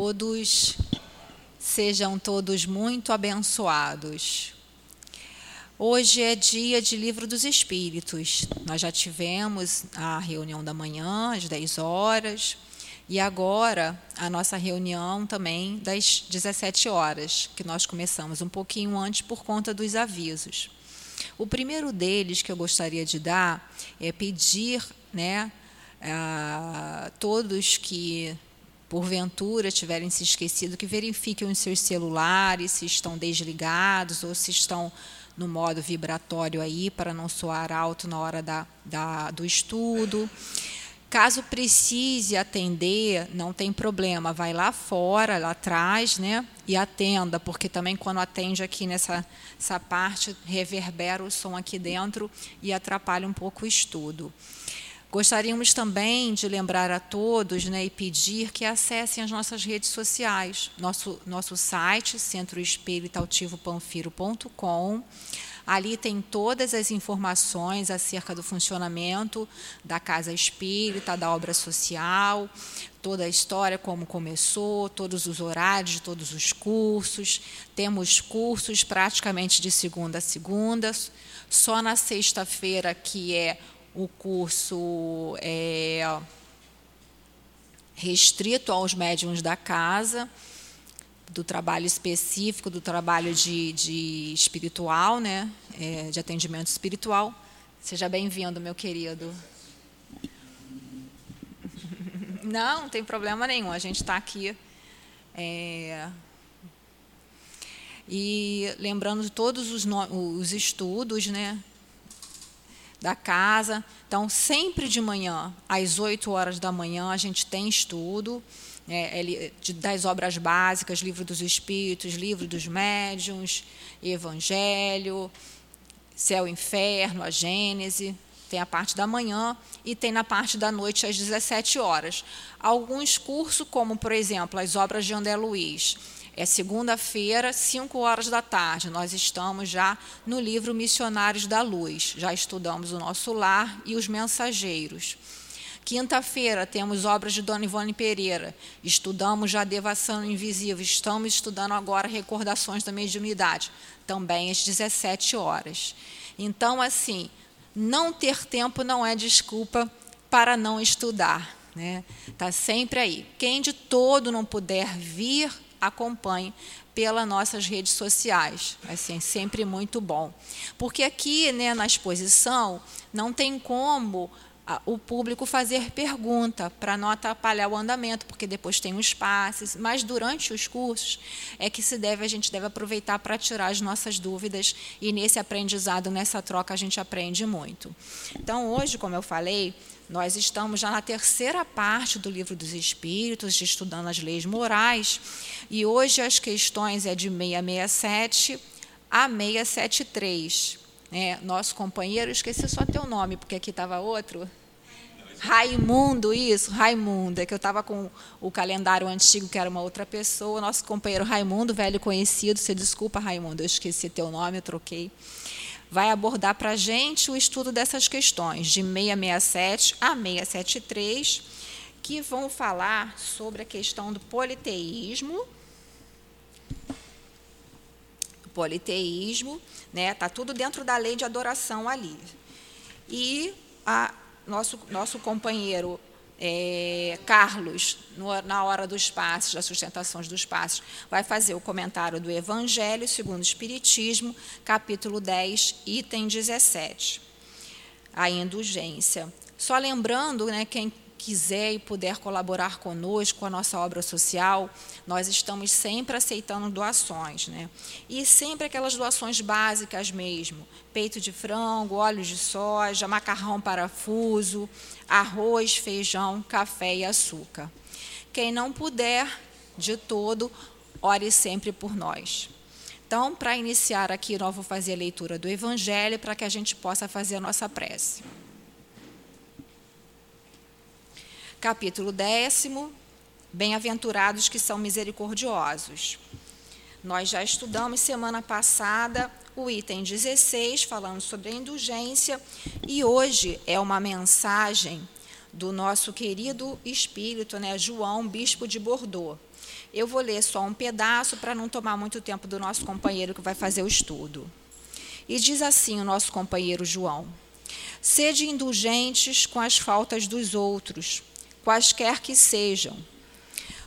todos, sejam todos muito abençoados. Hoje é dia de Livro dos Espíritos. Nós já tivemos a reunião da manhã, às 10 horas, e agora a nossa reunião também das 17 horas, que nós começamos um pouquinho antes por conta dos avisos. O primeiro deles que eu gostaria de dar é pedir né, a todos que porventura tiverem se esquecido, que verifiquem os seus celulares, se estão desligados ou se estão no modo vibratório aí, para não soar alto na hora da, da, do estudo. Caso precise atender, não tem problema, vai lá fora, lá atrás, né, e atenda, porque também quando atende aqui nessa essa parte, reverbera o som aqui dentro e atrapalha um pouco o estudo. Gostaríamos também de lembrar a todos né, e pedir que acessem as nossas redes sociais, nosso, nosso site, centroespíritautivopanfiro.com. Ali tem todas as informações acerca do funcionamento da Casa Espírita, da obra social, toda a história, como começou, todos os horários de todos os cursos. Temos cursos praticamente de segunda a segunda. Só na sexta-feira, que é o curso é restrito aos médiums da casa, do trabalho específico, do trabalho de, de espiritual, né, é, de atendimento espiritual. Seja bem-vindo, meu querido. Não, não tem problema nenhum. A gente está aqui. É, e lembrando todos os, os estudos, né, da casa. Então, sempre de manhã, às 8 horas da manhã, a gente tem estudo é, das obras básicas, Livro dos Espíritos, Livro dos Médiuns, Evangelho, Céu e Inferno, a Gênese. Tem a parte da manhã e tem na parte da noite às 17 horas. Alguns cursos, como, por exemplo, as obras de André Luiz, é segunda-feira, 5 horas da tarde. Nós estamos já no livro Missionários da Luz. Já estudamos o nosso lar e os mensageiros. Quinta-feira temos obras de Dona Ivone Pereira. Estudamos já Devação Invisível. Estamos estudando agora Recordações da Mediunidade, também às 17 horas. Então, assim, não ter tempo não é desculpa para não estudar. Está né? Tá sempre aí. Quem de todo não puder vir acompanhe pelas nossas redes sociais. Assim, sempre muito bom. Porque aqui, né, na exposição, não tem como o público fazer pergunta para não atrapalhar o andamento, porque depois tem os passes, mas durante os cursos é que se deve a gente deve aproveitar para tirar as nossas dúvidas e nesse aprendizado, nessa troca a gente aprende muito. Então, hoje, como eu falei, nós estamos já na terceira parte do livro dos Espíritos, estudando as leis morais, e hoje as questões é de 667 a 673. É, nosso companheiro, esqueci só teu nome, porque aqui estava outro. Raimundo, isso, Raimundo. É que eu estava com o calendário antigo, que era uma outra pessoa. Nosso companheiro Raimundo, velho conhecido. Você desculpa, Raimundo, eu esqueci teu nome, eu troquei vai abordar para a gente o estudo dessas questões, de 667 a 673, que vão falar sobre a questão do politeísmo. Politeísmo, né? Tá tudo dentro da lei de adoração ali. E a nosso nosso companheiro é, Carlos, no, na hora dos passos, das sustentações dos passos, vai fazer o comentário do Evangelho segundo o Espiritismo, capítulo 10, item 17. A indulgência. Só lembrando, né, quem quiser e puder colaborar conosco com a nossa obra social, nós estamos sempre aceitando doações, né? E sempre aquelas doações básicas mesmo: peito de frango, óleo de soja, macarrão parafuso, arroz, feijão, café e açúcar. Quem não puder de todo, ore sempre por nós. Então, para iniciar aqui, nós vou fazer a leitura do Evangelho para que a gente possa fazer a nossa prece. Capítulo décimo, Bem-aventurados que são misericordiosos. Nós já estudamos semana passada o item 16, falando sobre a indulgência, e hoje é uma mensagem do nosso querido espírito, né, João, bispo de Bordeaux. Eu vou ler só um pedaço para não tomar muito tempo do nosso companheiro que vai fazer o estudo. E diz assim o nosso companheiro João: Sede indulgentes com as faltas dos outros, quaisquer que sejam.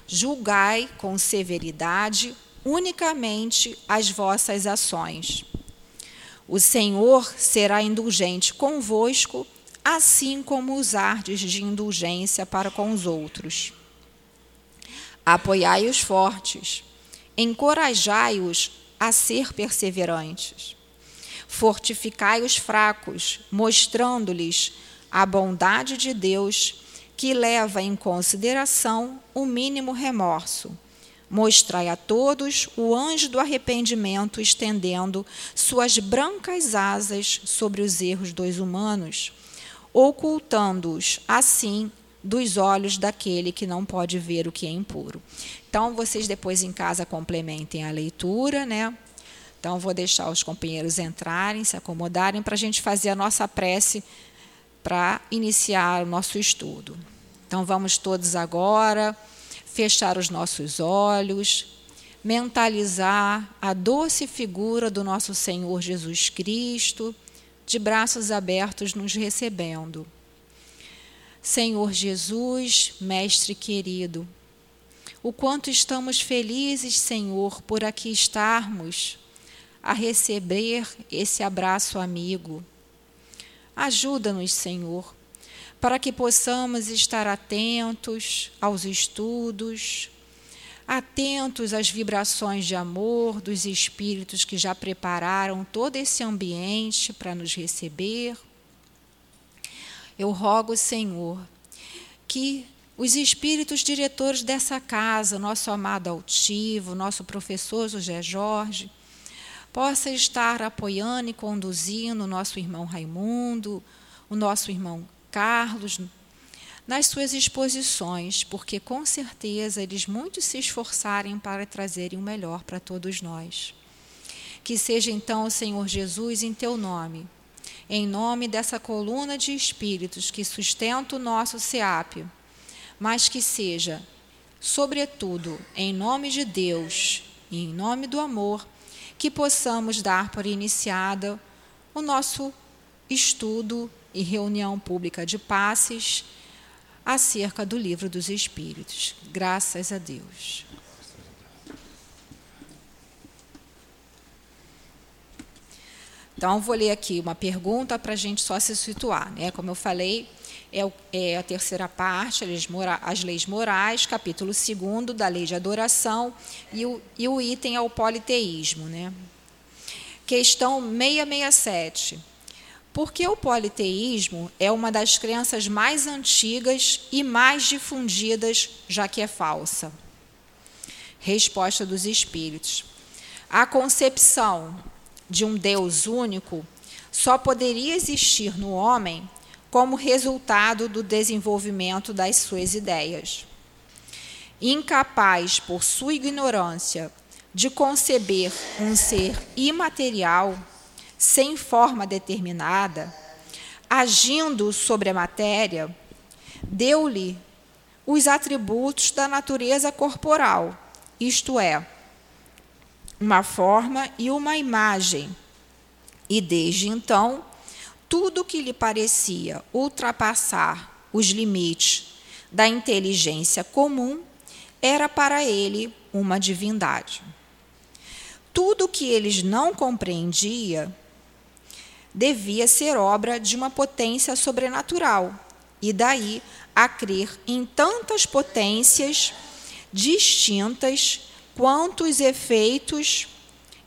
Julgai com severidade unicamente as vossas ações. O Senhor será indulgente convosco, assim como usardes de indulgência para com os outros. Apoiai os fortes, encorajai-os a ser perseverantes. Fortificai os fracos, mostrando-lhes a bondade de Deus, que leva em consideração o mínimo remorso. Mostrai a todos o anjo do arrependimento estendendo suas brancas asas sobre os erros dos humanos, ocultando-os assim dos olhos daquele que não pode ver o que é impuro. Então, vocês depois em casa complementem a leitura, né? Então, vou deixar os companheiros entrarem, se acomodarem, para a gente fazer a nossa prece para iniciar o nosso estudo. Então, vamos todos agora fechar os nossos olhos, mentalizar a doce figura do nosso Senhor Jesus Cristo, de braços abertos nos recebendo. Senhor Jesus, Mestre querido, o quanto estamos felizes, Senhor, por aqui estarmos a receber esse abraço amigo. Ajuda-nos, Senhor, para que possamos estar atentos aos estudos, atentos às vibrações de amor dos espíritos que já prepararam todo esse ambiente para nos receber. Eu rogo, Senhor, que os espíritos diretores dessa casa, nosso amado altivo, nosso professor José Jorge, possa estar apoiando e conduzindo o nosso irmão Raimundo, o nosso irmão Carlos, nas suas exposições, porque com certeza eles muito se esforçarem para trazerem o melhor para todos nós. Que seja então, Senhor Jesus, em teu nome em nome dessa coluna de espíritos que sustenta o nosso SEAP, mas que seja, sobretudo, em nome de Deus e em nome do amor, que possamos dar por iniciada o nosso estudo e reunião pública de passes acerca do livro dos Espíritos. Graças a Deus. Então, vou ler aqui uma pergunta para a gente só se situar. Né? Como eu falei, é, o, é a terceira parte, as, leis morais, capítulo 2 da lei de adoração, e o, e o item é o politeísmo. Né? Questão 667. Por que o politeísmo é uma das crenças mais antigas e mais difundidas, já que é falsa? Resposta dos espíritos. A concepção de um Deus único só poderia existir no homem como resultado do desenvolvimento das suas ideias. Incapaz, por sua ignorância, de conceber um ser imaterial, sem forma determinada, agindo sobre a matéria, deu-lhe os atributos da natureza corporal, isto é, uma forma e uma imagem. E desde então, tudo que lhe parecia ultrapassar os limites da inteligência comum era para ele uma divindade. Tudo que eles não compreendia devia ser obra de uma potência sobrenatural, e daí a crer em tantas potências distintas quanto os efeitos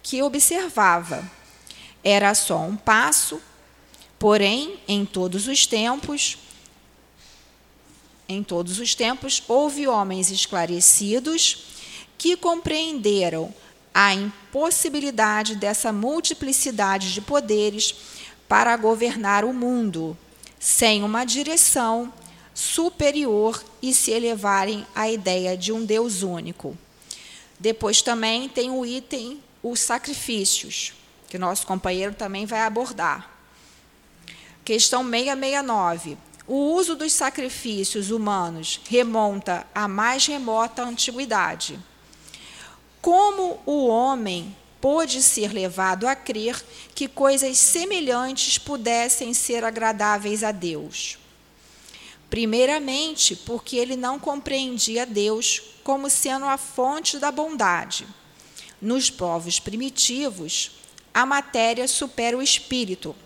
que observava. Era só um passo, porém, em todos os tempos, em todos os tempos, houve homens esclarecidos que compreenderam a impossibilidade dessa multiplicidade de poderes para governar o mundo, sem uma direção superior e se elevarem à ideia de um Deus único. Depois também tem o item, os sacrifícios, que nosso companheiro também vai abordar. Questão 669. o uso dos sacrifícios humanos remonta à mais remota antiguidade. Como o homem pôde ser levado a crer que coisas semelhantes pudessem ser agradáveis a Deus? Primeiramente, porque ele não compreendia Deus como sendo a fonte da bondade. Nos povos primitivos, a matéria supera o espírito.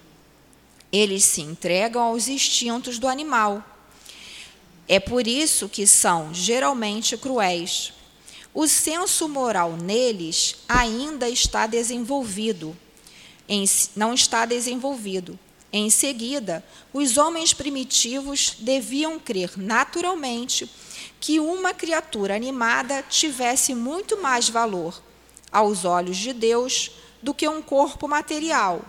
Eles se entregam aos instintos do animal. É por isso que são geralmente cruéis. O senso moral neles ainda está desenvolvido. Em, não está desenvolvido. Em seguida, os homens primitivos deviam crer naturalmente que uma criatura animada tivesse muito mais valor aos olhos de Deus do que um corpo material.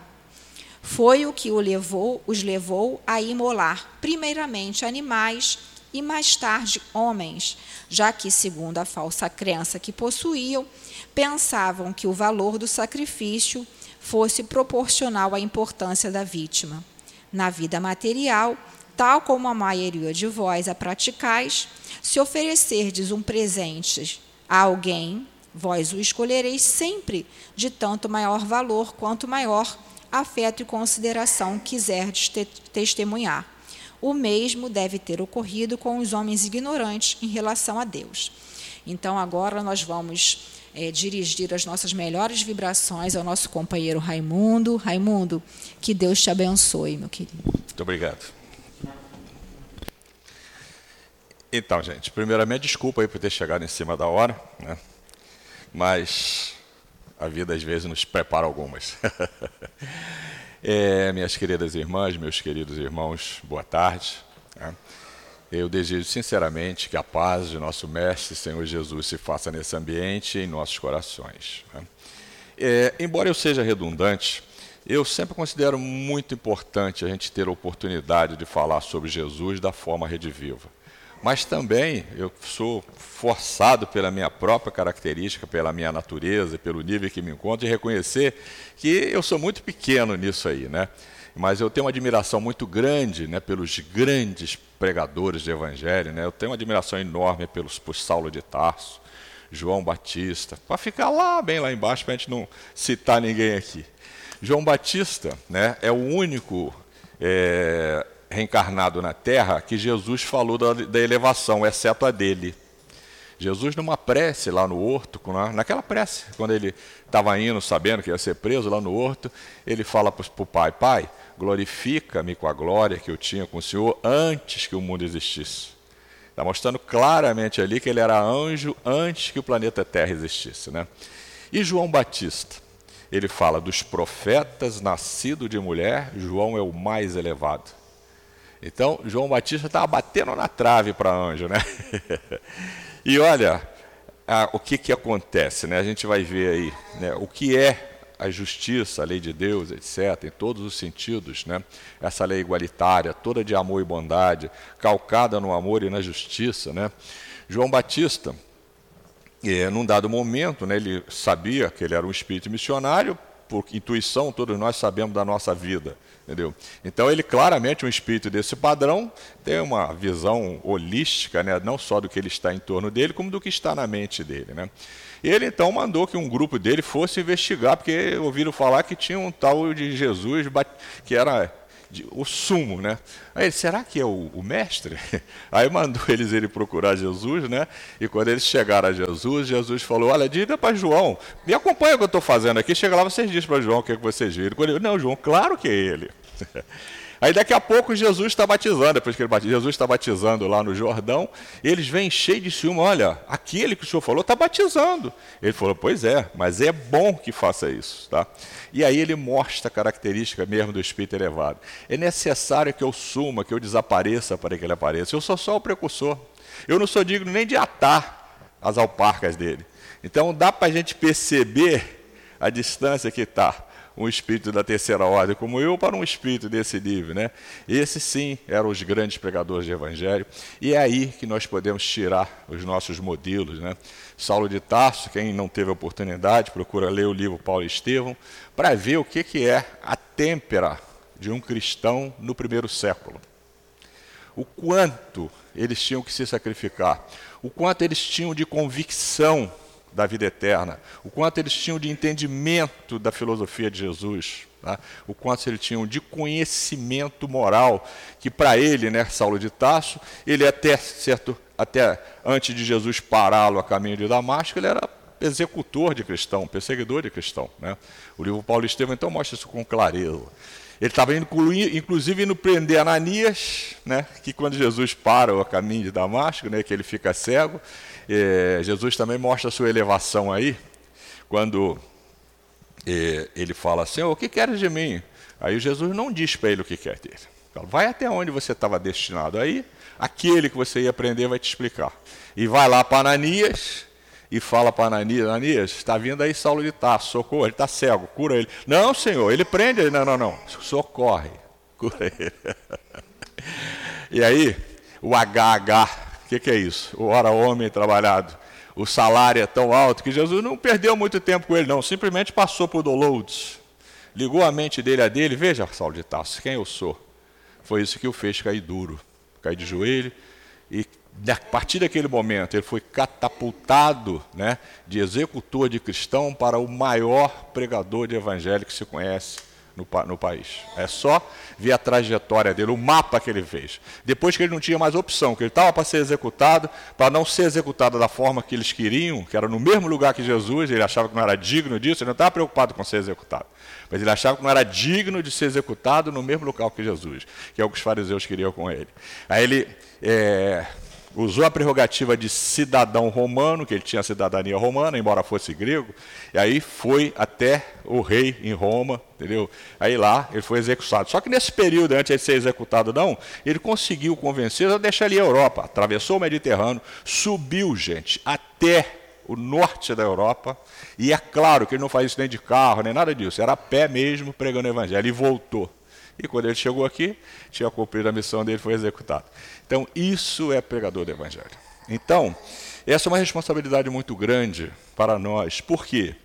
Foi o que o levou, os levou a imolar primeiramente animais e mais tarde homens, já que, segundo a falsa crença que possuíam, pensavam que o valor do sacrifício fosse proporcional à importância da vítima. Na vida material, tal como a maioria de vós a praticais, se oferecerdes um presente a alguém, Vós o escolhereis sempre de tanto maior valor quanto maior afeto e consideração quiserdes te testemunhar. O mesmo deve ter ocorrido com os homens ignorantes em relação a Deus. Então, agora nós vamos é, dirigir as nossas melhores vibrações ao nosso companheiro Raimundo. Raimundo, que Deus te abençoe, meu querido. Muito obrigado. Então, gente, primeiramente, desculpa aí por ter chegado em cima da hora. Né? mas a vida às vezes nos prepara algumas. é, minhas queridas irmãs, meus queridos irmãos, boa tarde. Né? Eu desejo sinceramente que a paz de nosso Mestre Senhor Jesus se faça nesse ambiente e em nossos corações. Né? É, embora eu seja redundante, eu sempre considero muito importante a gente ter a oportunidade de falar sobre Jesus da forma Rede Viva mas também eu sou forçado pela minha própria característica, pela minha natureza, pelo nível que me encontro, de reconhecer que eu sou muito pequeno nisso aí, né? Mas eu tenho uma admiração muito grande, né, pelos grandes pregadores de evangelho, né? Eu tenho uma admiração enorme pelos por Saulo de Tarso, João Batista, para ficar lá bem lá embaixo para a gente não citar ninguém aqui. João Batista, né, é o único é, reencarnado na Terra que Jesus falou da, da elevação, exceto a dele. Jesus, numa prece lá no horto, naquela prece, quando ele estava indo, sabendo que ia ser preso lá no horto, ele fala para o pai: Pai, glorifica-me com a glória que eu tinha com o Senhor antes que o mundo existisse. Está mostrando claramente ali que ele era anjo antes que o planeta Terra existisse. Né? E João Batista? Ele fala dos profetas nascido de mulher, João é o mais elevado. Então, João Batista estava batendo na trave para anjo, né? e olha, o que, que acontece, né? A gente vai ver aí né? o que é a justiça, a lei de Deus, etc., em todos os sentidos, né? essa lei igualitária, toda de amor e bondade, calcada no amor e na justiça. Né? João Batista, é, num dado momento, né, ele sabia que ele era um espírito missionário, por intuição, todos nós sabemos da nossa vida. Entendeu? Então ele claramente, um espírito desse padrão, tem uma visão holística, né? não só do que ele está em torno dele, como do que está na mente dele. Né? Ele então mandou que um grupo dele fosse investigar, porque ouviram falar que tinha um tal de Jesus que era o sumo, né? Aí ele, será que é o, o, mestre? Aí mandou eles ele procurar Jesus, né? E quando eles chegaram a Jesus, Jesus falou: Olha, diga para João, me acompanha o que eu estou fazendo aqui. Chega lá, vocês dizem para João o que, é que vocês viram. Ele, não, João, claro que é ele. Aí daqui a pouco Jesus está batizando, depois que ele batiza, Jesus está batizando lá no Jordão, eles vêm cheios de ciúme, olha, aquele que o senhor falou está batizando. Ele falou, pois é, mas é bom que faça isso. Tá? E aí ele mostra a característica mesmo do Espírito elevado. É necessário que eu suma, que eu desapareça para que ele apareça. Eu sou só o precursor. Eu não sou digno nem de atar as alparcas dele. Então dá para a gente perceber a distância que está um espírito da terceira ordem como eu para um espírito desse nível, né? Esses sim eram os grandes pregadores de evangelho, e é aí que nós podemos tirar os nossos modelos, né? Saulo de Tarso, quem não teve oportunidade, procura ler o livro Paulo Estevão, para ver o que, que é a têmpera de um cristão no primeiro século. o quanto eles tinham que se sacrificar, o quanto eles tinham de convicção da vida eterna, o quanto eles tinham de entendimento da filosofia de Jesus, tá? o quanto eles tinham de conhecimento moral, que para ele, né, Saulo de Tarso, ele até certo, até antes de Jesus pará-lo a caminho de Damasco, ele era executor de cristão, perseguidor de cristão. Né? O livro Paulo Estevam então mostra isso com clareza. Ele estava inclusive indo prender Ananias, né, que quando Jesus para o caminho de Damasco, né, que ele fica cego, é, Jesus também mostra a sua elevação aí, quando é, ele fala assim, o que queres de mim? Aí Jesus não diz para ele o que quer dele. Fala, vai até onde você estava destinado. Aí, aquele que você ia prender vai te explicar. E vai lá para Ananias, e fala para Ananias, Ananias, está vindo aí Saulo de Tarso, socorro, ele está cego, cura ele. Não, senhor, ele prende ele. Não, não, não, socorre, cura ele. e aí, o HH, o que, que é isso? O hora homem trabalhado. O salário é tão alto que Jesus não perdeu muito tempo com ele, não, simplesmente passou por downloads. Ligou a mente dele a dele, veja, Saulo de Tarso, quem eu sou. Foi isso que o fez cair duro, cair de joelho e a partir daquele momento, ele foi catapultado né, de executor de cristão para o maior pregador de evangelho que se conhece no, no, país. É só ver a trajetória dele, o mapa que ele fez. Depois que ele não tinha mais opção, que ele estava para ser executado, para não ser executado da forma que eles queriam, que era no mesmo lugar que Jesus, ele achava que não era digno disso, ele não estava preocupado com ser executado. Mas ele achava que não era digno de ser executado no mesmo local que Jesus, que é o que os fariseus queriam com ele. Aí ele. É, usou a prerrogativa de cidadão romano, que ele tinha cidadania romana, embora fosse grego, e aí foi até o rei em Roma, entendeu? Aí lá ele foi executado. Só que nesse período, antes de ser executado não, ele conseguiu convencer a deixar ali a Europa, atravessou o Mediterrâneo, subiu, gente, até o norte da Europa, e é claro que ele não faz isso nem de carro, nem nada disso, era a pé mesmo, pregando o evangelho, e voltou. E quando ele chegou aqui, tinha cumprido a missão dele, foi executado. Então, isso é pregador do Evangelho. Então, essa é uma responsabilidade muito grande para nós. Por quê?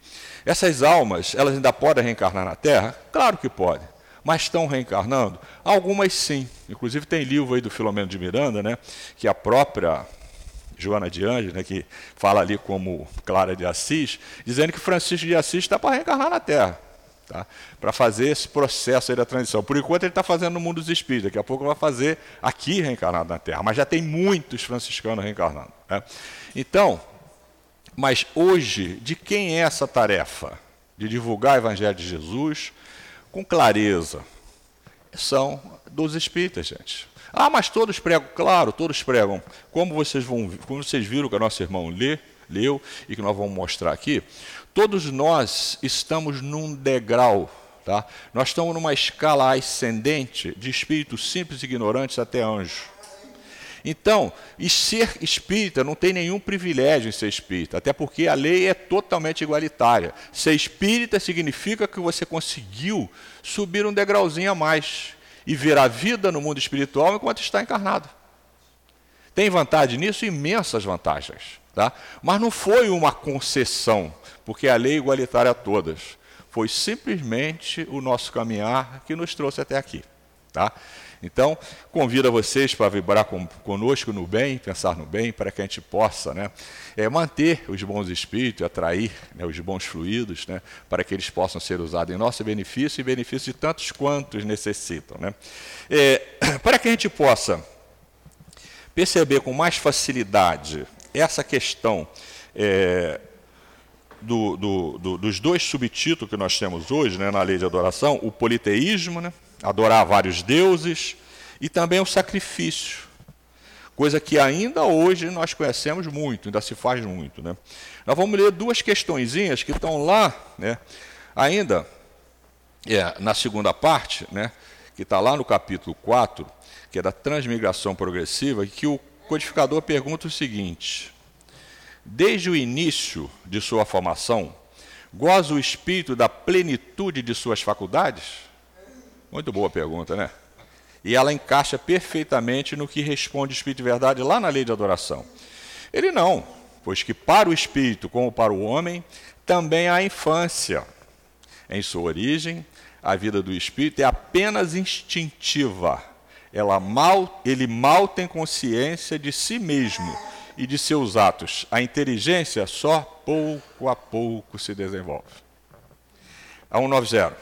Essas almas, elas ainda podem reencarnar na Terra? Claro que podem. Mas estão reencarnando? Algumas sim. Inclusive tem livro aí do Filomeno de Miranda, né, que a própria Joana de Anjos, né, que fala ali como Clara de Assis, dizendo que Francisco de Assis está para reencarnar na Terra tá? para fazer esse processo da transição. Por enquanto ele está fazendo no mundo dos espíritos, daqui a pouco vai fazer aqui reencarnado na Terra, mas já tem muitos franciscanos reencarnando. Né? Então, mas hoje, de quem é essa tarefa? De divulgar o Evangelho de Jesus com clareza. São dos espíritas, gente. Ah, mas todos pregam, claro, todos pregam. Como vocês vão, como vocês viram que o nosso irmão lê, leu e que nós vamos mostrar aqui, Todos nós estamos num degrau, tá? Nós estamos numa escala ascendente de espíritos simples e ignorantes até anjos. Então, e ser espírita não tem nenhum privilégio em ser espírita, até porque a lei é totalmente igualitária. Ser espírita significa que você conseguiu subir um degrauzinho a mais e ver a vida no mundo espiritual enquanto está encarnado. Tem vantagem nisso? Imensas vantagens. Tá? Mas não foi uma concessão porque a lei é igualitária a todas. Foi simplesmente o nosso caminhar que nos trouxe até aqui. Tá? Então, convido a vocês para vibrar com, conosco no bem, pensar no bem, para que a gente possa né, é, manter os bons espíritos, atrair né, os bons fluidos, né, para que eles possam ser usados em nosso benefício e benefício de tantos quantos necessitam. Né. É, para que a gente possa perceber com mais facilidade essa questão é, do, do, do, dos dois subtítulos que nós temos hoje né, na lei de adoração, o politeísmo, né, adorar vários deuses, e também o sacrifício, coisa que ainda hoje nós conhecemos muito, ainda se faz muito. Né. Nós vamos ler duas questõezinhas que estão lá, né, ainda é, na segunda parte, né, que está lá no capítulo 4, que é da transmigração progressiva, que o codificador pergunta o seguinte: Desde o início de sua formação, goza o espírito da plenitude de suas faculdades? Muito boa pergunta, né? E ela encaixa perfeitamente no que responde o Espírito de Verdade lá na lei de adoração. Ele não, pois que para o espírito, como para o homem, também há infância. Em sua origem, a vida do espírito é apenas instintiva, mal, ele mal tem consciência de si mesmo e de seus atos. A inteligência só pouco a pouco se desenvolve. A 190.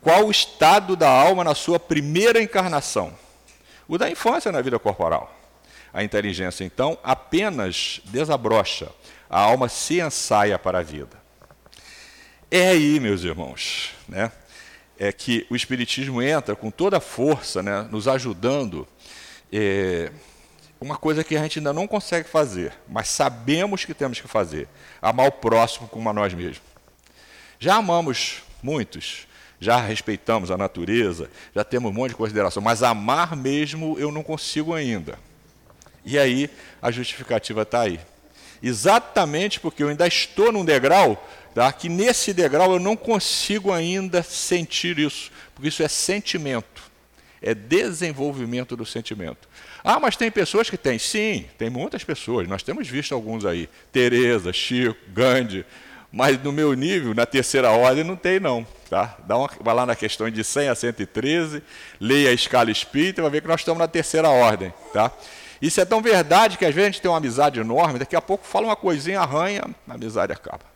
Qual o estado da alma na sua primeira encarnação? O da infância na vida corporal. A inteligência, então, apenas desabrocha, a alma se ensaia para a vida. É aí, meus irmãos, né, é que o Espiritismo entra com toda a força, né, nos ajudando. É, uma coisa que a gente ainda não consegue fazer, mas sabemos que temos que fazer: amar o próximo como a nós mesmos. Já amamos muitos, já respeitamos a natureza, já temos um monte de consideração, mas amar mesmo eu não consigo ainda. E aí a justificativa está aí. Exatamente porque eu ainda estou num degrau, tá? que nesse degrau eu não consigo ainda sentir isso, porque isso é sentimento, é desenvolvimento do sentimento. Ah, mas tem pessoas que têm. Sim, tem muitas pessoas. Nós temos visto alguns aí. Tereza, Chico, Gandhi. Mas no meu nível, na terceira ordem, não tem não. Tá? Dá uma, vai lá na questão de 100 a 113, leia a escala espírita vai ver que nós estamos na terceira ordem. Tá? Isso é tão verdade que às vezes a gente tem uma amizade enorme, daqui a pouco fala uma coisinha, arranha, a amizade acaba.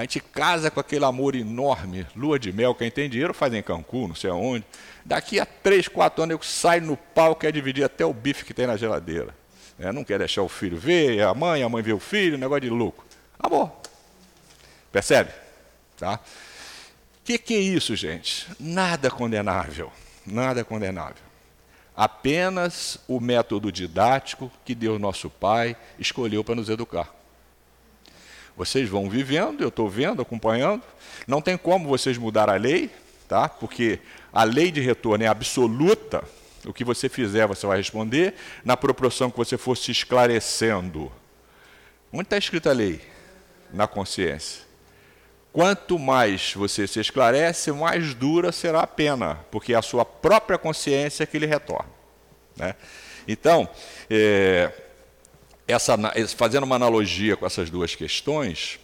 A gente casa com aquele amor enorme, lua de mel, quem tem dinheiro faz em Cancún, não sei aonde. Daqui a três, quatro anos eu saio no pau, quer dividir até o bife que tem na geladeira. É, não quer deixar o filho ver, a mãe, a mãe vê o filho, negócio de louco. Acabou. Percebe? Tá? O que, que é isso, gente? Nada condenável. Nada condenável apenas o método didático que Deus nosso Pai escolheu para nos educar. Vocês vão vivendo, eu estou vendo, acompanhando. Não tem como vocês mudar a lei, tá? Porque a lei de retorno é absoluta. O que você fizer, você vai responder na proporção que você for se esclarecendo. Onde está escrita a lei? Na consciência. Quanto mais você se esclarece, mais dura será a pena, porque é a sua própria consciência que lhe retorna. Né? Então, é, essa, fazendo uma analogia com essas duas questões,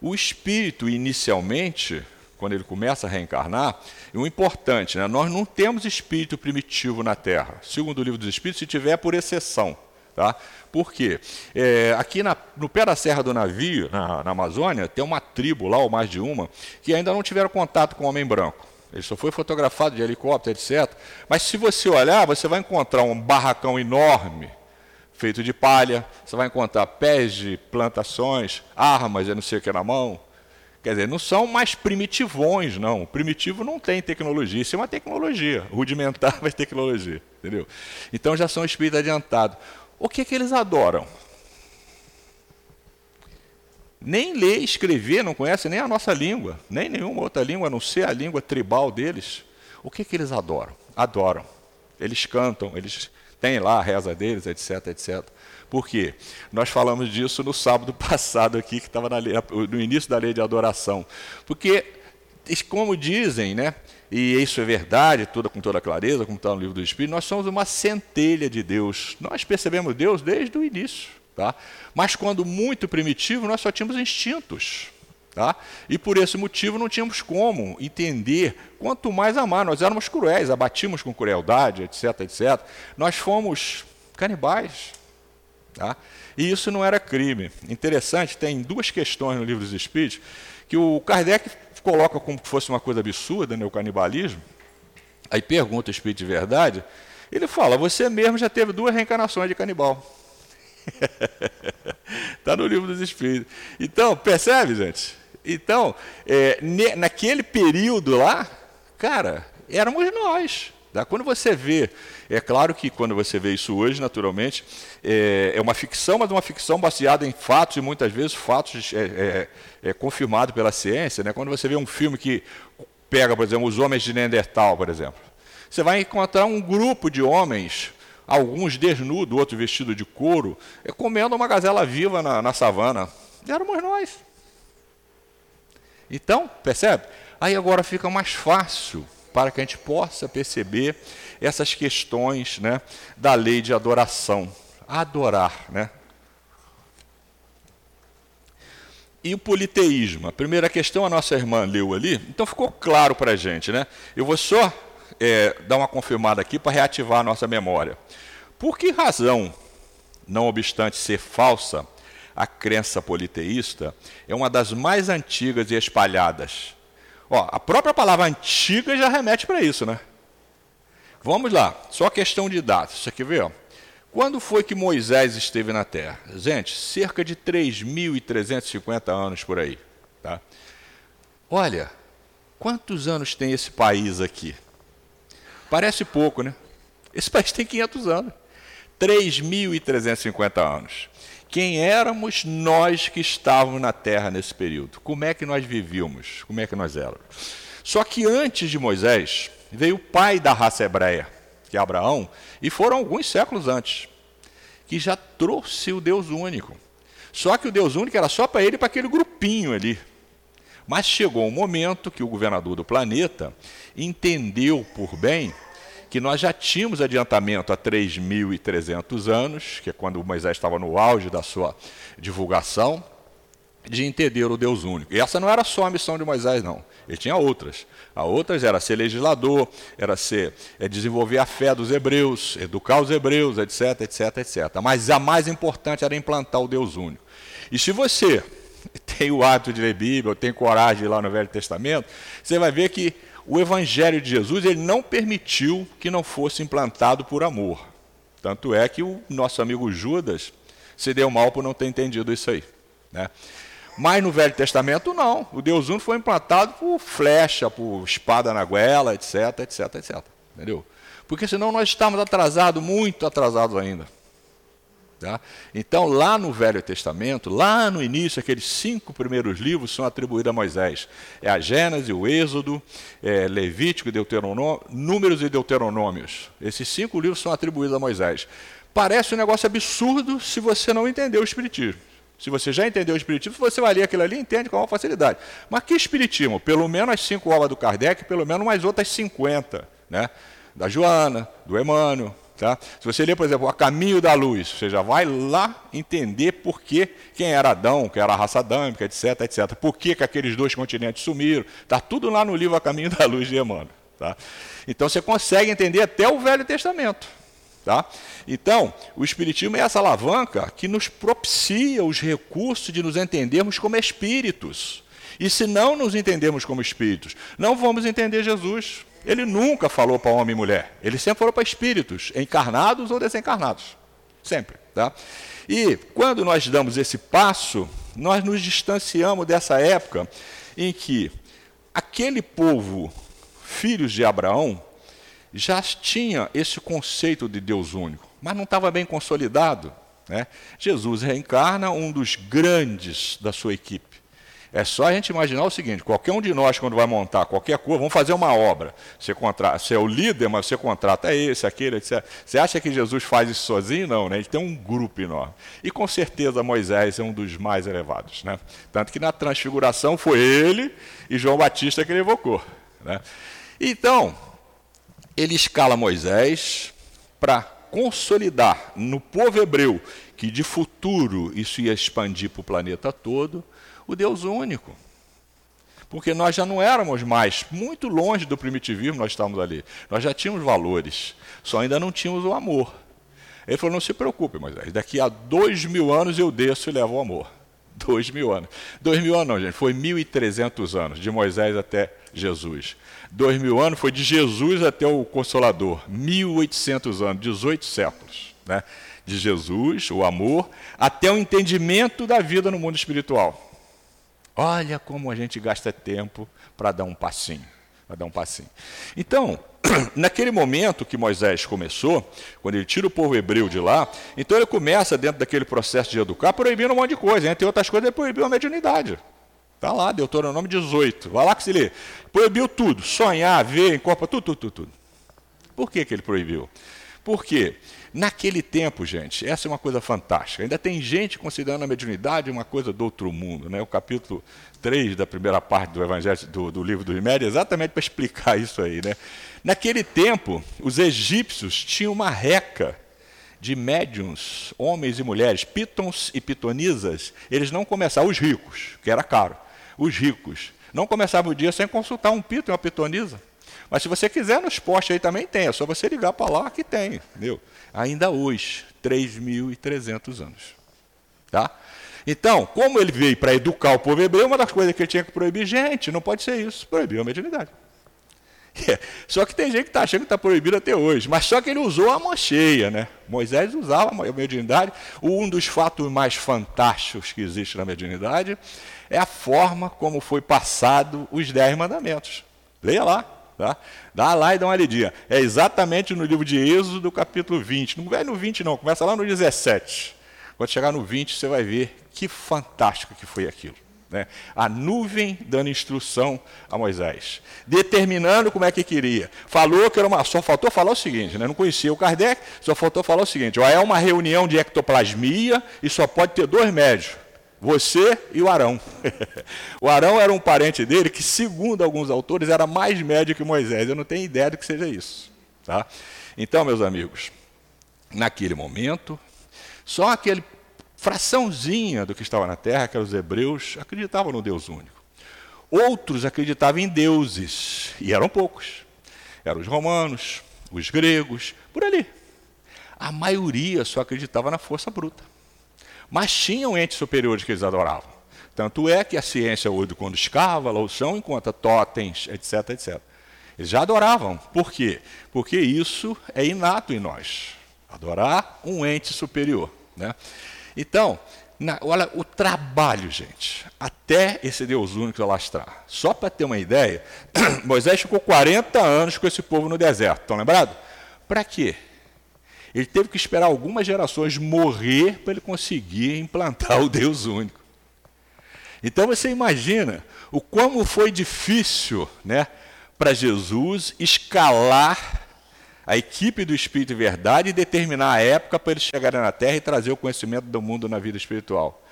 o espírito, inicialmente, quando ele começa a reencarnar, é um importante, né? nós não temos espírito primitivo na Terra. Segundo o livro dos Espíritos, se tiver, por exceção. Tá? Por quê? É, aqui na, no pé da Serra do Navio, na, na, Amazônia, tem uma tribo lá, ou mais de uma, que ainda não tiveram contato com o homem branco. Ele só foi fotografado de helicóptero, etc. Mas se você olhar, você vai encontrar um barracão enorme, feito de palha, você vai encontrar pés de plantações, armas, eu não sei o que na mão. Quer dizer, não são mais primitivões, não. O primitivo não tem tecnologia, isso é uma tecnologia, rudimentar, mas tecnologia, entendeu? Então já são espíritos adiantados. O que, é que eles adoram? Nem ler e escrever, não conhecem nem a nossa língua, nem nenhuma outra língua, a não ser a língua tribal deles. O que, é que eles adoram? Adoram. Eles cantam, eles têm lá a reza deles, etc, etc. Por quê? Nós falamos disso no sábado passado aqui, que estava no início da lei de adoração. Porque, como dizem, né, e isso é verdade, toda, com toda clareza, como está no livro do Espírito, nós somos uma centelha de Deus. Nós percebemos Deus desde o início. Tá? Mas quando muito primitivo, nós só tínhamos instintos. Tá? E por esse motivo não tínhamos como entender, quanto mais amar. Nós éramos cruéis, abatimos com crueldade, etc, etc. Nós fomos canibais. Tá? E isso não era crime. Interessante, tem duas questões no livro dos Espíritos que o Kardec coloca como se fosse uma coisa absurda, né, o canibalismo. Aí pergunta o Espírito de verdade. Ele fala: Você mesmo já teve duas reencarnações de canibal. Está no livro dos Espíritos. Então, percebe, gente? Então, é, naquele período lá, cara, éramos nós. Tá? Quando você vê, é claro que quando você vê isso hoje, naturalmente, é, é uma ficção, mas uma ficção baseada em fatos, e muitas vezes fatos é, é, é confirmado pela ciência. Né? Quando você vê um filme que pega, por exemplo, os homens de Neandertal, por exemplo, você vai encontrar um grupo de homens alguns desnudos, outro vestido de couro, é comendo uma gazela viva na, na savana. Éramos nós. Então, percebe? Aí agora fica mais fácil para que a gente possa perceber essas questões né, da lei de adoração. Adorar, né? E o politeísmo. A primeira questão a nossa irmã leu ali, então ficou claro para a gente, né? Eu vou só é, dar uma confirmada aqui para reativar a nossa memória. Por que razão, não obstante ser falsa, a crença politeísta é uma das mais antigas e espalhadas? Ó, a própria palavra antiga já remete para isso, né? Vamos lá, só questão de datas. Isso aqui vê, ó. Quando foi que Moisés esteve na Terra? Gente, cerca de 3.350 anos por aí. Tá? Olha, quantos anos tem esse país aqui? Parece pouco, né? Esse país tem 500 anos. 3.350 anos. Quem éramos nós que estávamos na Terra nesse período? Como é que nós vivíamos? Como é que nós éramos? Só que antes de Moisés, veio o pai da raça hebreia, que é Abraão, e foram alguns séculos antes, que já trouxe o Deus único. Só que o Deus único era só para ele e para aquele grupinho ali. Mas chegou um momento que o governador do planeta entendeu por bem que nós já tínhamos adiantamento há 3.300 anos, que é quando Moisés estava no auge da sua divulgação, de entender o Deus único. E essa não era só a missão de Moisés, não. Ele tinha outras. A outras era ser legislador, era ser é desenvolver a fé dos hebreus, educar os hebreus, etc, etc, etc. Mas a mais importante era implantar o Deus único. E se você tem o hábito de ler Bíblia, ou tem coragem lá no Velho Testamento, você vai ver que o Evangelho de Jesus ele não permitiu que não fosse implantado por amor. Tanto é que o nosso amigo Judas se deu mal por não ter entendido isso aí. Né? Mas no Velho Testamento, não. O Deus Uno foi implantado por flecha, por espada na goela, etc, etc, etc. Entendeu? Porque senão nós estamos atrasados, muito atrasados ainda. Tá? Então, lá no Velho Testamento, lá no início, aqueles cinco primeiros livros são atribuídos a Moisés. É a Gênesis, o Êxodo, é Levítico, Deuteronômio, Números e Deuteronômios. Esses cinco livros são atribuídos a Moisés. Parece um negócio absurdo se você não entender o Espiritismo. Se você já entendeu o Espiritismo, você vai ler aquilo ali e entende com maior facilidade. Mas que Espiritismo? Pelo menos as cinco obras do Kardec, pelo menos mais outras 50. Né? Da Joana, do Emmanuel. Tá? Se você ler, por exemplo, A Caminho da Luz, você já vai lá entender por que quem era Adão, quem era a raça adâmica, etc, etc. Por que, que aqueles dois continentes sumiram. Está tudo lá no livro A Caminho da Luz de Emmanuel. Tá? Então você consegue entender até o Velho Testamento. Tá? Então, o Espiritismo é essa alavanca que nos propicia os recursos de nos entendermos como espíritos. E se não nos entendermos como espíritos, não vamos entender Jesus. Ele nunca falou para homem e mulher. Ele sempre falou para espíritos, encarnados ou desencarnados. Sempre. Tá? E quando nós damos esse passo, nós nos distanciamos dessa época em que aquele povo, filhos de Abraão, já tinha esse conceito de Deus único, mas não estava bem consolidado. Né? Jesus reencarna um dos grandes da sua equipe. É só a gente imaginar o seguinte: qualquer um de nós, quando vai montar qualquer coisa, vamos fazer uma obra. Você, contrata, você é o líder, mas você contrata esse, aquele, etc. Você acha que Jesus faz isso sozinho? Não, né? ele tem um grupo enorme. E com certeza Moisés é um dos mais elevados. Né? Tanto que na transfiguração foi ele e João Batista que ele evocou. Né? Então, ele escala Moisés para consolidar no povo hebreu que de futuro isso ia expandir para o planeta todo, o Deus único. Porque nós já não éramos mais muito longe do primitivismo, nós estávamos ali. Nós já tínhamos valores, só ainda não tínhamos o amor. Ele falou: não se preocupe, Moisés, daqui a dois mil anos eu desço e levo o amor. Dois mil anos. Dois mil anos não, gente, foi mil e trezentos anos, de Moisés até Jesus. Dois mil anos foi de Jesus até o Consolador, mil oitocentos anos, 18 séculos. Né? De Jesus, o amor, até o entendimento da vida no mundo espiritual. Olha como a gente gasta tempo para dar um passinho. Para dar um passinho. Então, naquele momento que Moisés começou, quando ele tira o povo hebreu de lá, então ele começa, dentro daquele processo de educar, proibindo um monte de coisa. Entre outras coisas, ele proibiu a mediunidade. Está lá, Deuteronômio 18. Vai lá que se lê. Proibiu tudo. Sonhar, ver, incorporar, tudo, tudo, tudo, tudo. Por que, que ele proibiu? Porque naquele tempo, gente, essa é uma coisa fantástica. Ainda tem gente considerando a mediunidade uma coisa do outro mundo. Né? O capítulo 3 da primeira parte do Evangelho do, do livro dos Médios, é exatamente para explicar isso aí. Né? Naquele tempo, os egípcios tinham uma reca de médiums, homens e mulheres, pitons e pitonisas, eles não começavam, os ricos, que era caro, os ricos, não começavam o dia sem consultar um pito e uma pitonisa. Mas se você quiser nos postes aí também tem, é só você ligar para lá que tem, entendeu? Ainda hoje, 3.300 anos. Tá? Então, como ele veio para educar o povo hebreu, uma das coisas que ele tinha que proibir, gente, não pode ser isso, proibiu a mediunidade. É. Só que tem gente que está achando que está proibido até hoje. Mas só que ele usou a mão cheia, né? Moisés usava a mediunidade. Um dos fatos mais fantásticos que existe na mediunidade é a forma como foi passado os dez mandamentos. Leia lá. Tá? Dá lá e dá uma lidinha. É exatamente no livro de Êxodo, capítulo 20. Não vai no 20, não, começa lá no 17. Quando chegar no 20, você vai ver que fantástico que foi aquilo. Né? A nuvem dando instrução a Moisés, determinando como é que queria. Falou que era uma. Só faltou falar o seguinte, né? não conhecia o Kardec, só faltou falar o seguinte: ó, é uma reunião de ectoplasmia e só pode ter dois médios. Você e o Arão. o Arão era um parente dele que, segundo alguns autores, era mais médio que Moisés. Eu não tenho ideia do que seja isso. Tá? Então, meus amigos, naquele momento, só aquele fraçãozinha do que estava na terra, que eram os hebreus, acreditavam no Deus único. Outros acreditavam em deuses, e eram poucos. Eram os romanos, os gregos, por ali. A maioria só acreditava na força bruta. Mas tinham entes superiores que eles adoravam. Tanto é que a ciência hoje, quando escava, loução, encontra totens, etc, etc. Eles já adoravam. Por quê? Porque isso é inato em nós. Adorar um ente superior. Né? Então, na, olha o trabalho, gente, até esse Deus único alastrar. Só para ter uma ideia, Moisés ficou 40 anos com esse povo no deserto, estão lembrados? Para quê? Ele teve que esperar algumas gerações morrer para ele conseguir implantar o Deus único. Então você imagina o como foi difícil né, para Jesus escalar a equipe do Espírito e Verdade e determinar a época para eles chegarem na Terra e trazer o conhecimento do mundo na vida espiritual.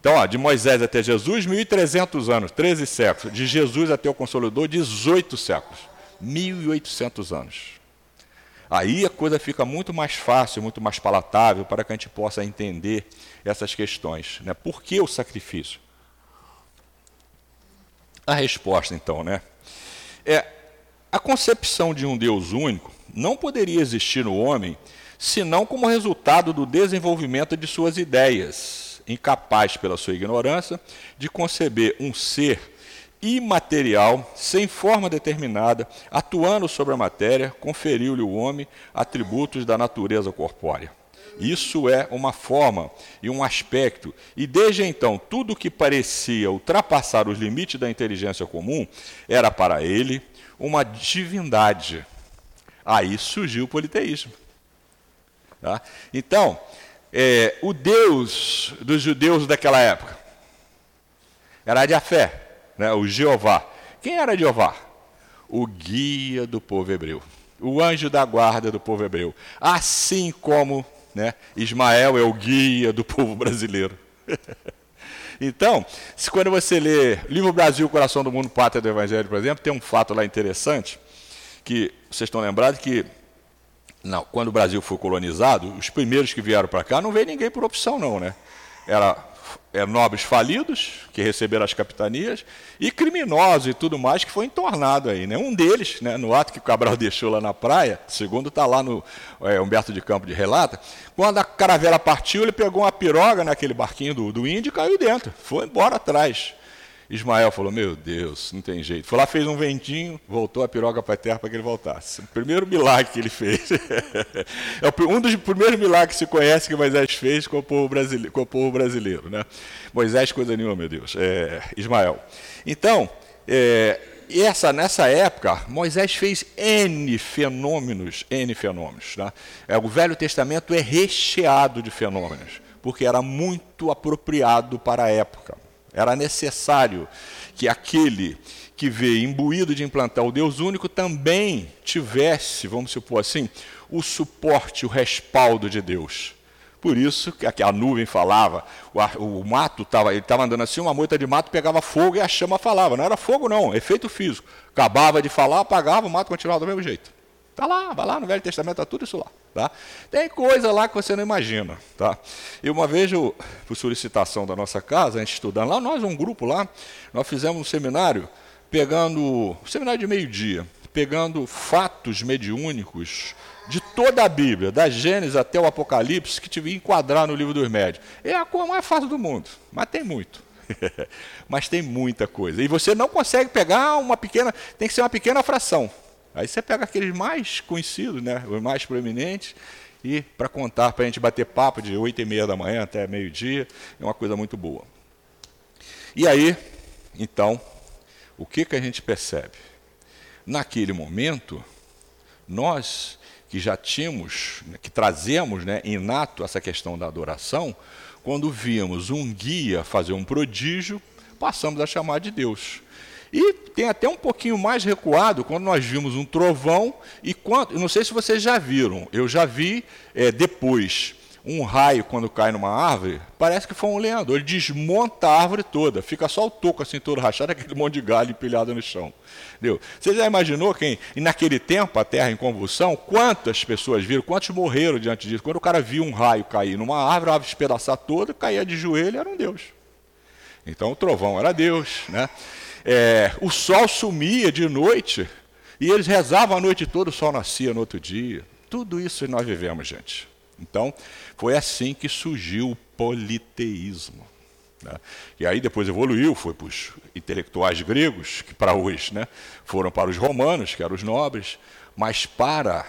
Então, ó, de Moisés até Jesus, 1.300 anos, 13 séculos. De Jesus até o Consolador, 18 séculos. 1.800 anos. Aí a coisa fica muito mais fácil, muito mais palatável para que a gente possa entender essas questões. Né? Por que o sacrifício? A resposta, então, né? É a concepção de um Deus único não poderia existir no homem senão como resultado do desenvolvimento de suas ideias, incapaz pela sua ignorância de conceber um ser imaterial, sem forma determinada, atuando sobre a matéria, conferiu-lhe o homem atributos da natureza corpórea. Isso é uma forma e um aspecto, e desde então tudo que parecia ultrapassar os limites da inteligência comum era para ele uma divindade, Aí surgiu o politeísmo. Tá? Então, é, o Deus dos judeus daquela época era de fé, né? o Jeová. Quem era Jeová? O guia do povo hebreu, o anjo da guarda do povo hebreu. Assim como né, Ismael é o guia do povo brasileiro. então, se quando você lê Livro Brasil, Coração do Mundo, Pátria do Evangelho, por exemplo, tem um fato lá interessante que vocês estão lembrados que não, quando o Brasil foi colonizado, os primeiros que vieram para cá não veio ninguém por opção, não, né? Era, era nobres falidos que receberam as capitanias e criminosos e tudo mais que foi entornado aí, né? Um deles, né, no ato que o Cabral deixou lá na praia, segundo está lá no é, Humberto de Campo de relata, quando a caravela partiu, ele pegou uma piroga naquele barquinho do, do índio e caiu dentro, foi embora atrás. Ismael falou: Meu Deus, não tem jeito. Foi lá, fez um ventinho, voltou a piroga para a terra para que ele voltasse. O primeiro milagre que ele fez. é um dos primeiros milagres que se conhece que Moisés fez com o povo brasileiro. Com o povo brasileiro né? Moisés, coisa nenhuma, meu Deus. É, Ismael. Então, é, essa, nessa época, Moisés fez N fenômenos, N fenômenos. Né? É, o Velho Testamento é recheado de fenômenos, porque era muito apropriado para a época. Era necessário que aquele que veio imbuído de implantar o Deus único também tivesse, vamos supor assim, o suporte, o respaldo de Deus. Por isso que a nuvem falava, o, mato estava, ele estava andando assim, uma moita de mato pegava fogo e a chama falava. Não era fogo não, efeito físico. Acabava de falar, apagava, o mato continuava do mesmo jeito. Está lá, vai lá no Velho Testamento, está tudo isso lá. Tá? Tem coisa lá que você não imagina. Tá? E uma vez, eu, por solicitação da nossa casa, a gente estudando lá, nós, um grupo lá, nós fizemos um seminário, pegando, um seminário de meio-dia, pegando fatos mediúnicos de toda a Bíblia, da Gênesis até o Apocalipse, que tive que enquadrar no livro dos médios. É a coisa mais fácil do mundo, mas tem muito. mas tem muita coisa. E você não consegue pegar uma pequena, tem que ser uma pequena fração. Aí você pega aqueles mais conhecidos, né, os mais proeminentes, e para contar, para a gente bater papo de oito e meia da manhã até meio-dia, é uma coisa muito boa. E aí, então, o que, que a gente percebe? Naquele momento, nós que já tínhamos, né, que trazemos né, inato essa questão da adoração, quando vimos um guia fazer um prodígio, passamos a chamar de Deus. E tem até um pouquinho mais recuado quando nós vimos um trovão e quando, não sei se vocês já viram, eu já vi é, depois um raio quando cai numa árvore, parece que foi um lenhador, ele desmonta a árvore toda, fica só o toco assim todo rachado, aquele monte de galho empilhado no chão. Entendeu? Você já imaginou quem, e naquele tempo, a terra em convulsão, quantas pessoas viram, quantos morreram diante disso? Quando o cara viu um raio cair numa árvore, a árvore espedaçar toda, caía de joelho, era um Deus. Então o trovão era Deus, né? É, o sol sumia de noite e eles rezavam a noite toda, o sol nascia no outro dia. Tudo isso nós vivemos, gente. Então, foi assim que surgiu o politeísmo. Né? E aí depois evoluiu, foi para os intelectuais gregos, que para hoje né, foram para os romanos, que eram os nobres, mas para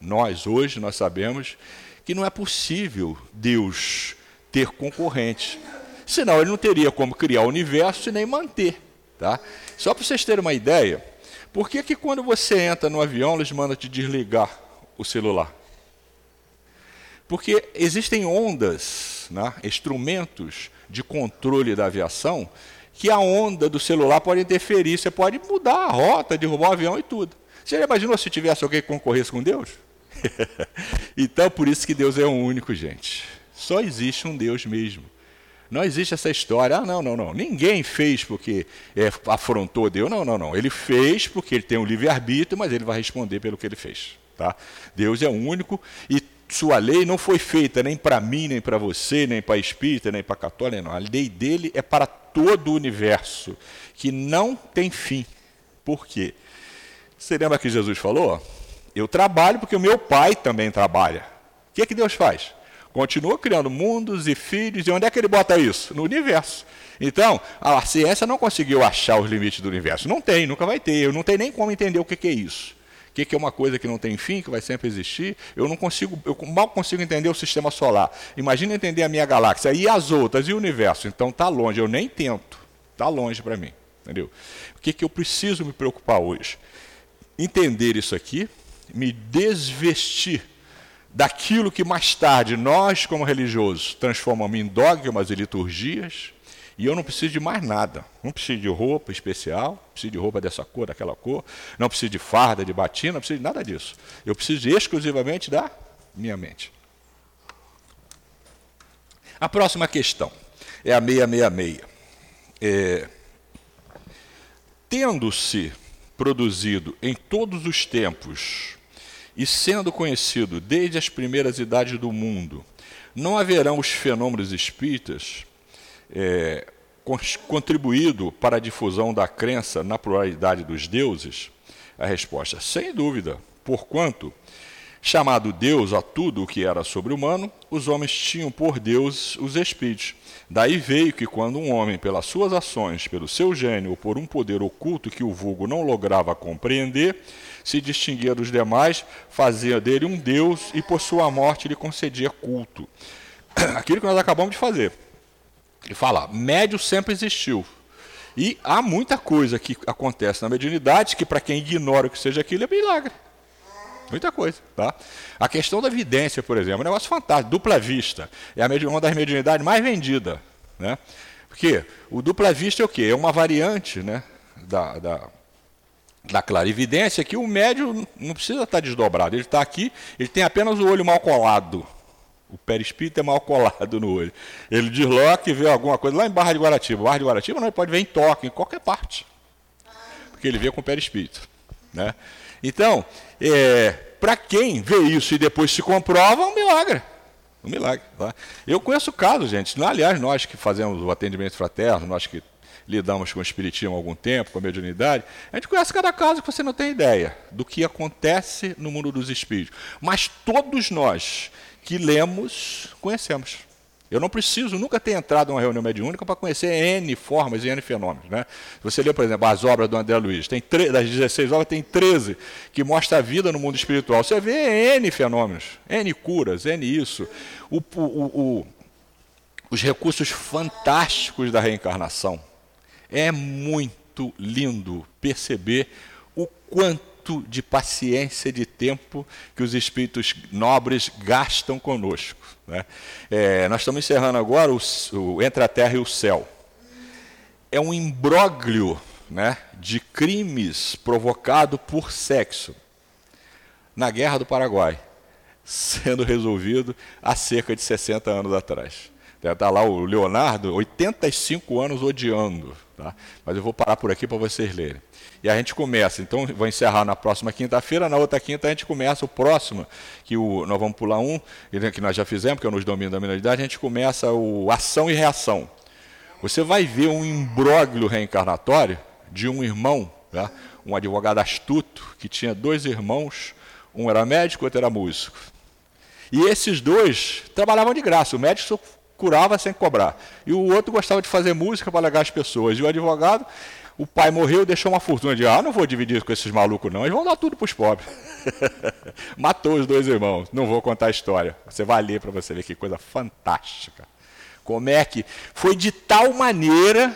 nós hoje, nós sabemos que não é possível Deus ter concorrente. Senão ele não teria como criar o universo e nem manter. Tá? Só para vocês terem uma ideia, por que, que quando você entra no avião eles mandam te desligar o celular? Porque existem ondas, né, instrumentos de controle da aviação, que a onda do celular pode interferir, você pode mudar a rota, derrubar o avião e tudo. Você já imaginou se tivesse alguém que concorresse com Deus? então, por isso que Deus é o único, gente. Só existe um Deus mesmo. Não existe essa história, ah, não, não, não. Ninguém fez porque é, afrontou Deus. Não, não, não. Ele fez porque ele tem um livre-arbítrio, mas ele vai responder pelo que ele fez. Tá? Deus é único e sua lei não foi feita nem para mim, nem para você, nem para espírita, nem para católica, não. A lei dele é para todo o universo, que não tem fim. Por quê? Você lembra que Jesus falou? Eu trabalho porque o meu pai também trabalha. O que, é que Deus faz? Continua criando mundos e filhos, e onde é que ele bota isso? No universo. Então, a ciência não conseguiu achar os limites do universo. Não tem, nunca vai ter. Eu não tenho nem como entender o que é isso. O que é uma coisa que não tem fim, que vai sempre existir? Eu não consigo, eu mal consigo entender o sistema solar. Imagina entender a minha galáxia e as outras e o universo. Então está longe, eu nem tento. Está longe para mim. Entendeu? O que, que eu preciso me preocupar hoje? Entender isso aqui, me desvestir daquilo que mais tarde nós, como religiosos, transformamos em dogmas e liturgias, e eu não preciso de mais nada. Não preciso de roupa especial, não preciso de roupa dessa cor, daquela cor, não preciso de farda, de batina, não preciso de nada disso. Eu preciso exclusivamente da minha mente. A próxima questão é a 666. É, Tendo-se produzido em todos os tempos e sendo conhecido desde as primeiras idades do mundo, não haverão os fenômenos espíritas é, contribuído para a difusão da crença na pluralidade dos deuses? A resposta, sem dúvida, porquanto, chamado Deus a tudo o que era sobre-humano, os homens tinham por Deus os espíritos. Daí veio que, quando um homem, pelas suas ações, pelo seu gênio ou por um poder oculto que o vulgo não lograva compreender, se distinguia dos demais, fazia dele um Deus e por sua morte lhe concedia culto. Aquilo que nós acabamos de fazer. Ele fala, médio sempre existiu. E há muita coisa que acontece na mediunidade que, para quem ignora o que seja aquilo, é milagre. Muita coisa. Tá? A questão da evidência, por exemplo, é um negócio fantástico. Dupla vista. É uma das mediunidades mais vendidas. Né? Porque o dupla vista é o quê? É uma variante né, da, da, da clarividência que o médio não precisa estar desdobrado. Ele está aqui, ele tem apenas o olho mal colado. O perispírito é mal colado no olho. Ele desloca e vê alguma coisa lá em Barra de Guaratiba. Barra de Guaratiba não, ele pode ver em toque, em qualquer parte. Porque ele vê com o perispírito. Né? Então, é, para quem vê isso e depois se comprova, é um milagre. Um milagre. Tá? Eu conheço casos, gente. Aliás, nós que fazemos o atendimento fraterno, nós que lidamos com o espiritismo há algum tempo, com a mediunidade, a gente conhece cada caso que você não tem ideia do que acontece no mundo dos espíritos. Mas todos nós que lemos, conhecemos. Eu não preciso nunca ter entrado numa reunião mediúnica para conhecer N formas e N fenômenos. Né? Você lê, por exemplo, as obras do André Luiz, tem das 16 obras, tem 13 que mostram a vida no mundo espiritual. Você vê N fenômenos, N curas, N isso. O, o, o, os recursos fantásticos da reencarnação. É muito lindo perceber o quanto de paciência de tempo que os espíritos nobres gastam conosco. Né? É, nós estamos encerrando agora o, o, Entre a Terra e o Céu. É um imbróglio né, de crimes provocado por sexo na Guerra do Paraguai, sendo resolvido há cerca de 60 anos atrás. Está lá o Leonardo, 85 anos odiando. Tá? Mas eu vou parar por aqui para vocês lerem. E a gente começa, então vou encerrar na próxima quinta-feira, na outra quinta a gente começa o próximo, que o, nós vamos pular um, que nós já fizemos, que é nos domínios da minoridade, a gente começa o ação e reação. Você vai ver um imbróglio reencarnatório de um irmão, tá? um advogado astuto, que tinha dois irmãos, um era médico, outro era músico. E esses dois trabalhavam de graça. O médico curava sem cobrar. E o outro gostava de fazer música para alegar as pessoas. E o advogado, o pai morreu, deixou uma fortuna de, ah, não vou dividir com esses malucos não, eles vão dar tudo para os pobres. Matou os dois irmãos. Não vou contar a história. Você vai ler para você ver que coisa fantástica. Como é que foi de tal maneira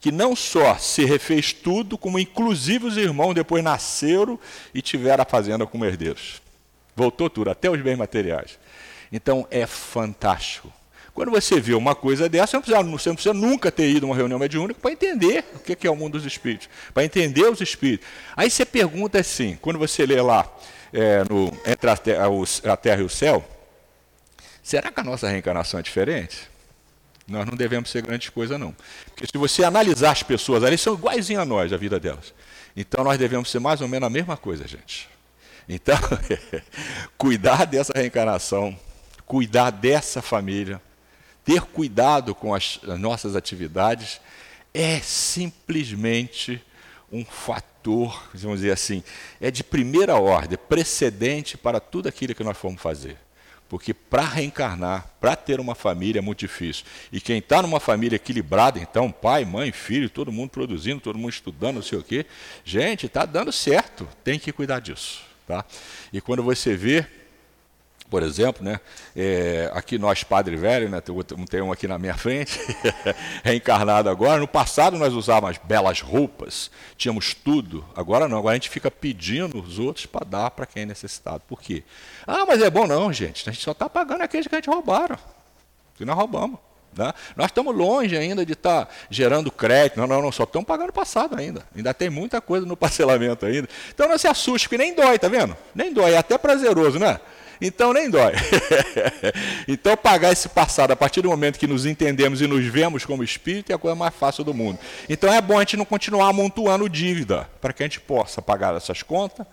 que não só se refez tudo, como inclusive os irmãos depois nasceram e tiveram a fazenda como herdeiros. Voltou tudo, até os bens materiais. Então é fantástico. Quando você vê uma coisa dessa, você não precisa, você não precisa nunca ter ido a uma reunião mediúnica para entender o que é o mundo dos espíritos, para entender os espíritos. Aí você pergunta assim, quando você lê lá, é, no, entre a terra, a terra e o céu, será que a nossa reencarnação é diferente? Nós não devemos ser grandes coisas, não. Porque se você analisar as pessoas ali, são iguaizinhas a nós, a vida delas. Então nós devemos ser mais ou menos a mesma coisa, gente. Então, cuidar dessa reencarnação, cuidar dessa família, ter cuidado com as, as nossas atividades é simplesmente um fator, vamos dizer assim, é de primeira ordem, precedente para tudo aquilo que nós formos fazer. Porque para reencarnar, para ter uma família é muito difícil. E quem está numa família equilibrada, então, pai, mãe, filho, todo mundo produzindo, todo mundo estudando, não sei o quê, gente, está dando certo, tem que cuidar disso. Tá? E quando você vê por exemplo, né? É, aqui nós, Padre Velho, né? tem um aqui na minha frente, reencarnado agora. No passado nós usávamos belas roupas, tínhamos tudo. Agora não, agora a gente fica pedindo os outros para dar para quem é necessitado. Por quê? Ah, mas é bom não, gente. A gente só está pagando aqueles que a gente roubaram, que nós roubamos. Né? Nós estamos longe ainda de estar tá gerando crédito. Não, não, não, só estamos pagando passado ainda. Ainda tem muita coisa no parcelamento ainda. Então não se assuste, porque nem dói, tá vendo? Nem dói, é até prazeroso, né? Então nem dói. então pagar esse passado a partir do momento que nos entendemos e nos vemos como espírito é a coisa mais fácil do mundo. Então é bom a gente não continuar amontoando dívida para que a gente possa pagar essas contas,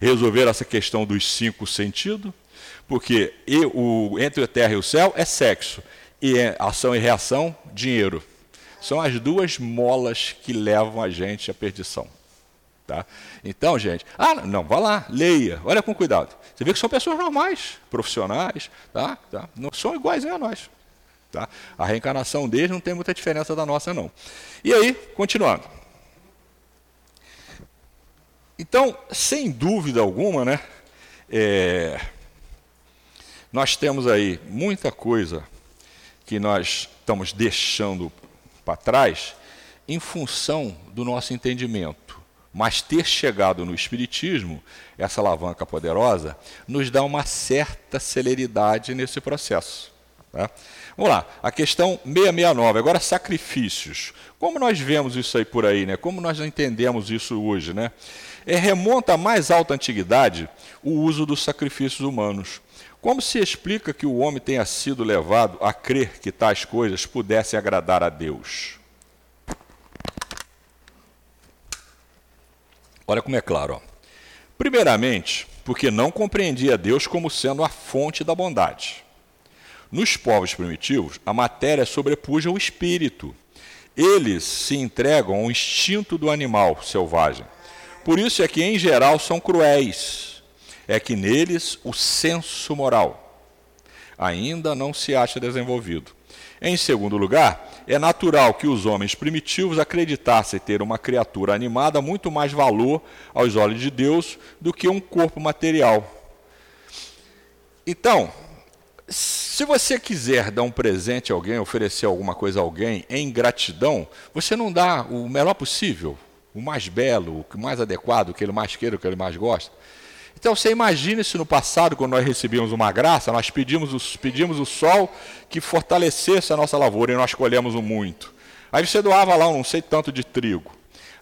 resolver essa questão dos cinco sentidos, porque o, entre a terra e o céu é sexo, e é ação e reação, dinheiro. São as duas molas que levam a gente à perdição. Tá? Então, gente, ah, não, vá lá, leia, olha com cuidado. Você vê que são pessoas normais, profissionais, tá? tá? não são iguais a nós. Tá? A reencarnação deles não tem muita diferença da nossa, não. E aí, continuando. Então, sem dúvida alguma, né, é, nós temos aí muita coisa que nós estamos deixando para trás em função do nosso entendimento. Mas ter chegado no Espiritismo, essa alavanca poderosa, nos dá uma certa celeridade nesse processo. Tá? Vamos lá, a questão 669, agora sacrifícios. Como nós vemos isso aí por aí, né? como nós entendemos isso hoje? Né? É, remonta à mais alta antiguidade o uso dos sacrifícios humanos. Como se explica que o homem tenha sido levado a crer que tais coisas pudessem agradar a Deus? Olha como é claro. Ó. Primeiramente, porque não compreendia Deus como sendo a fonte da bondade. Nos povos primitivos, a matéria sobrepuja o espírito eles se entregam ao instinto do animal selvagem. Por isso é que, em geral, são cruéis. É que neles o senso moral ainda não se acha desenvolvido. Em segundo lugar, é natural que os homens primitivos acreditassem ter uma criatura animada muito mais valor aos olhos de Deus do que um corpo material. Então, se você quiser dar um presente a alguém, oferecer alguma coisa a alguém em gratidão, você não dá o melhor possível, o mais belo, o mais adequado, o que ele mais queira, o que ele mais gosta. Então você imagina se no passado, quando nós recebíamos uma graça, nós pedimos o, pedimos o sol que fortalecesse a nossa lavoura e nós colhemos o muito. Aí você doava lá um não sei tanto de trigo.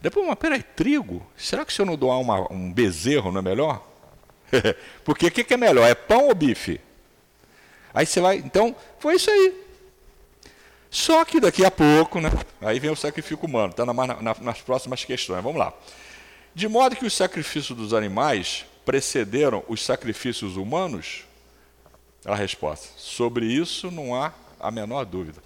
Depois, mas peraí, trigo? Será que se eu não doar uma, um bezerro não é melhor? Porque o que, que é melhor? É pão ou bife? Aí você vai. Então, foi isso aí. Só que daqui a pouco, né? Aí vem o sacrifício humano, está na, na, nas próximas questões. Vamos lá. De modo que os sacrifícios dos animais precederam os sacrifícios humanos? A resposta: sobre isso não há a menor dúvida.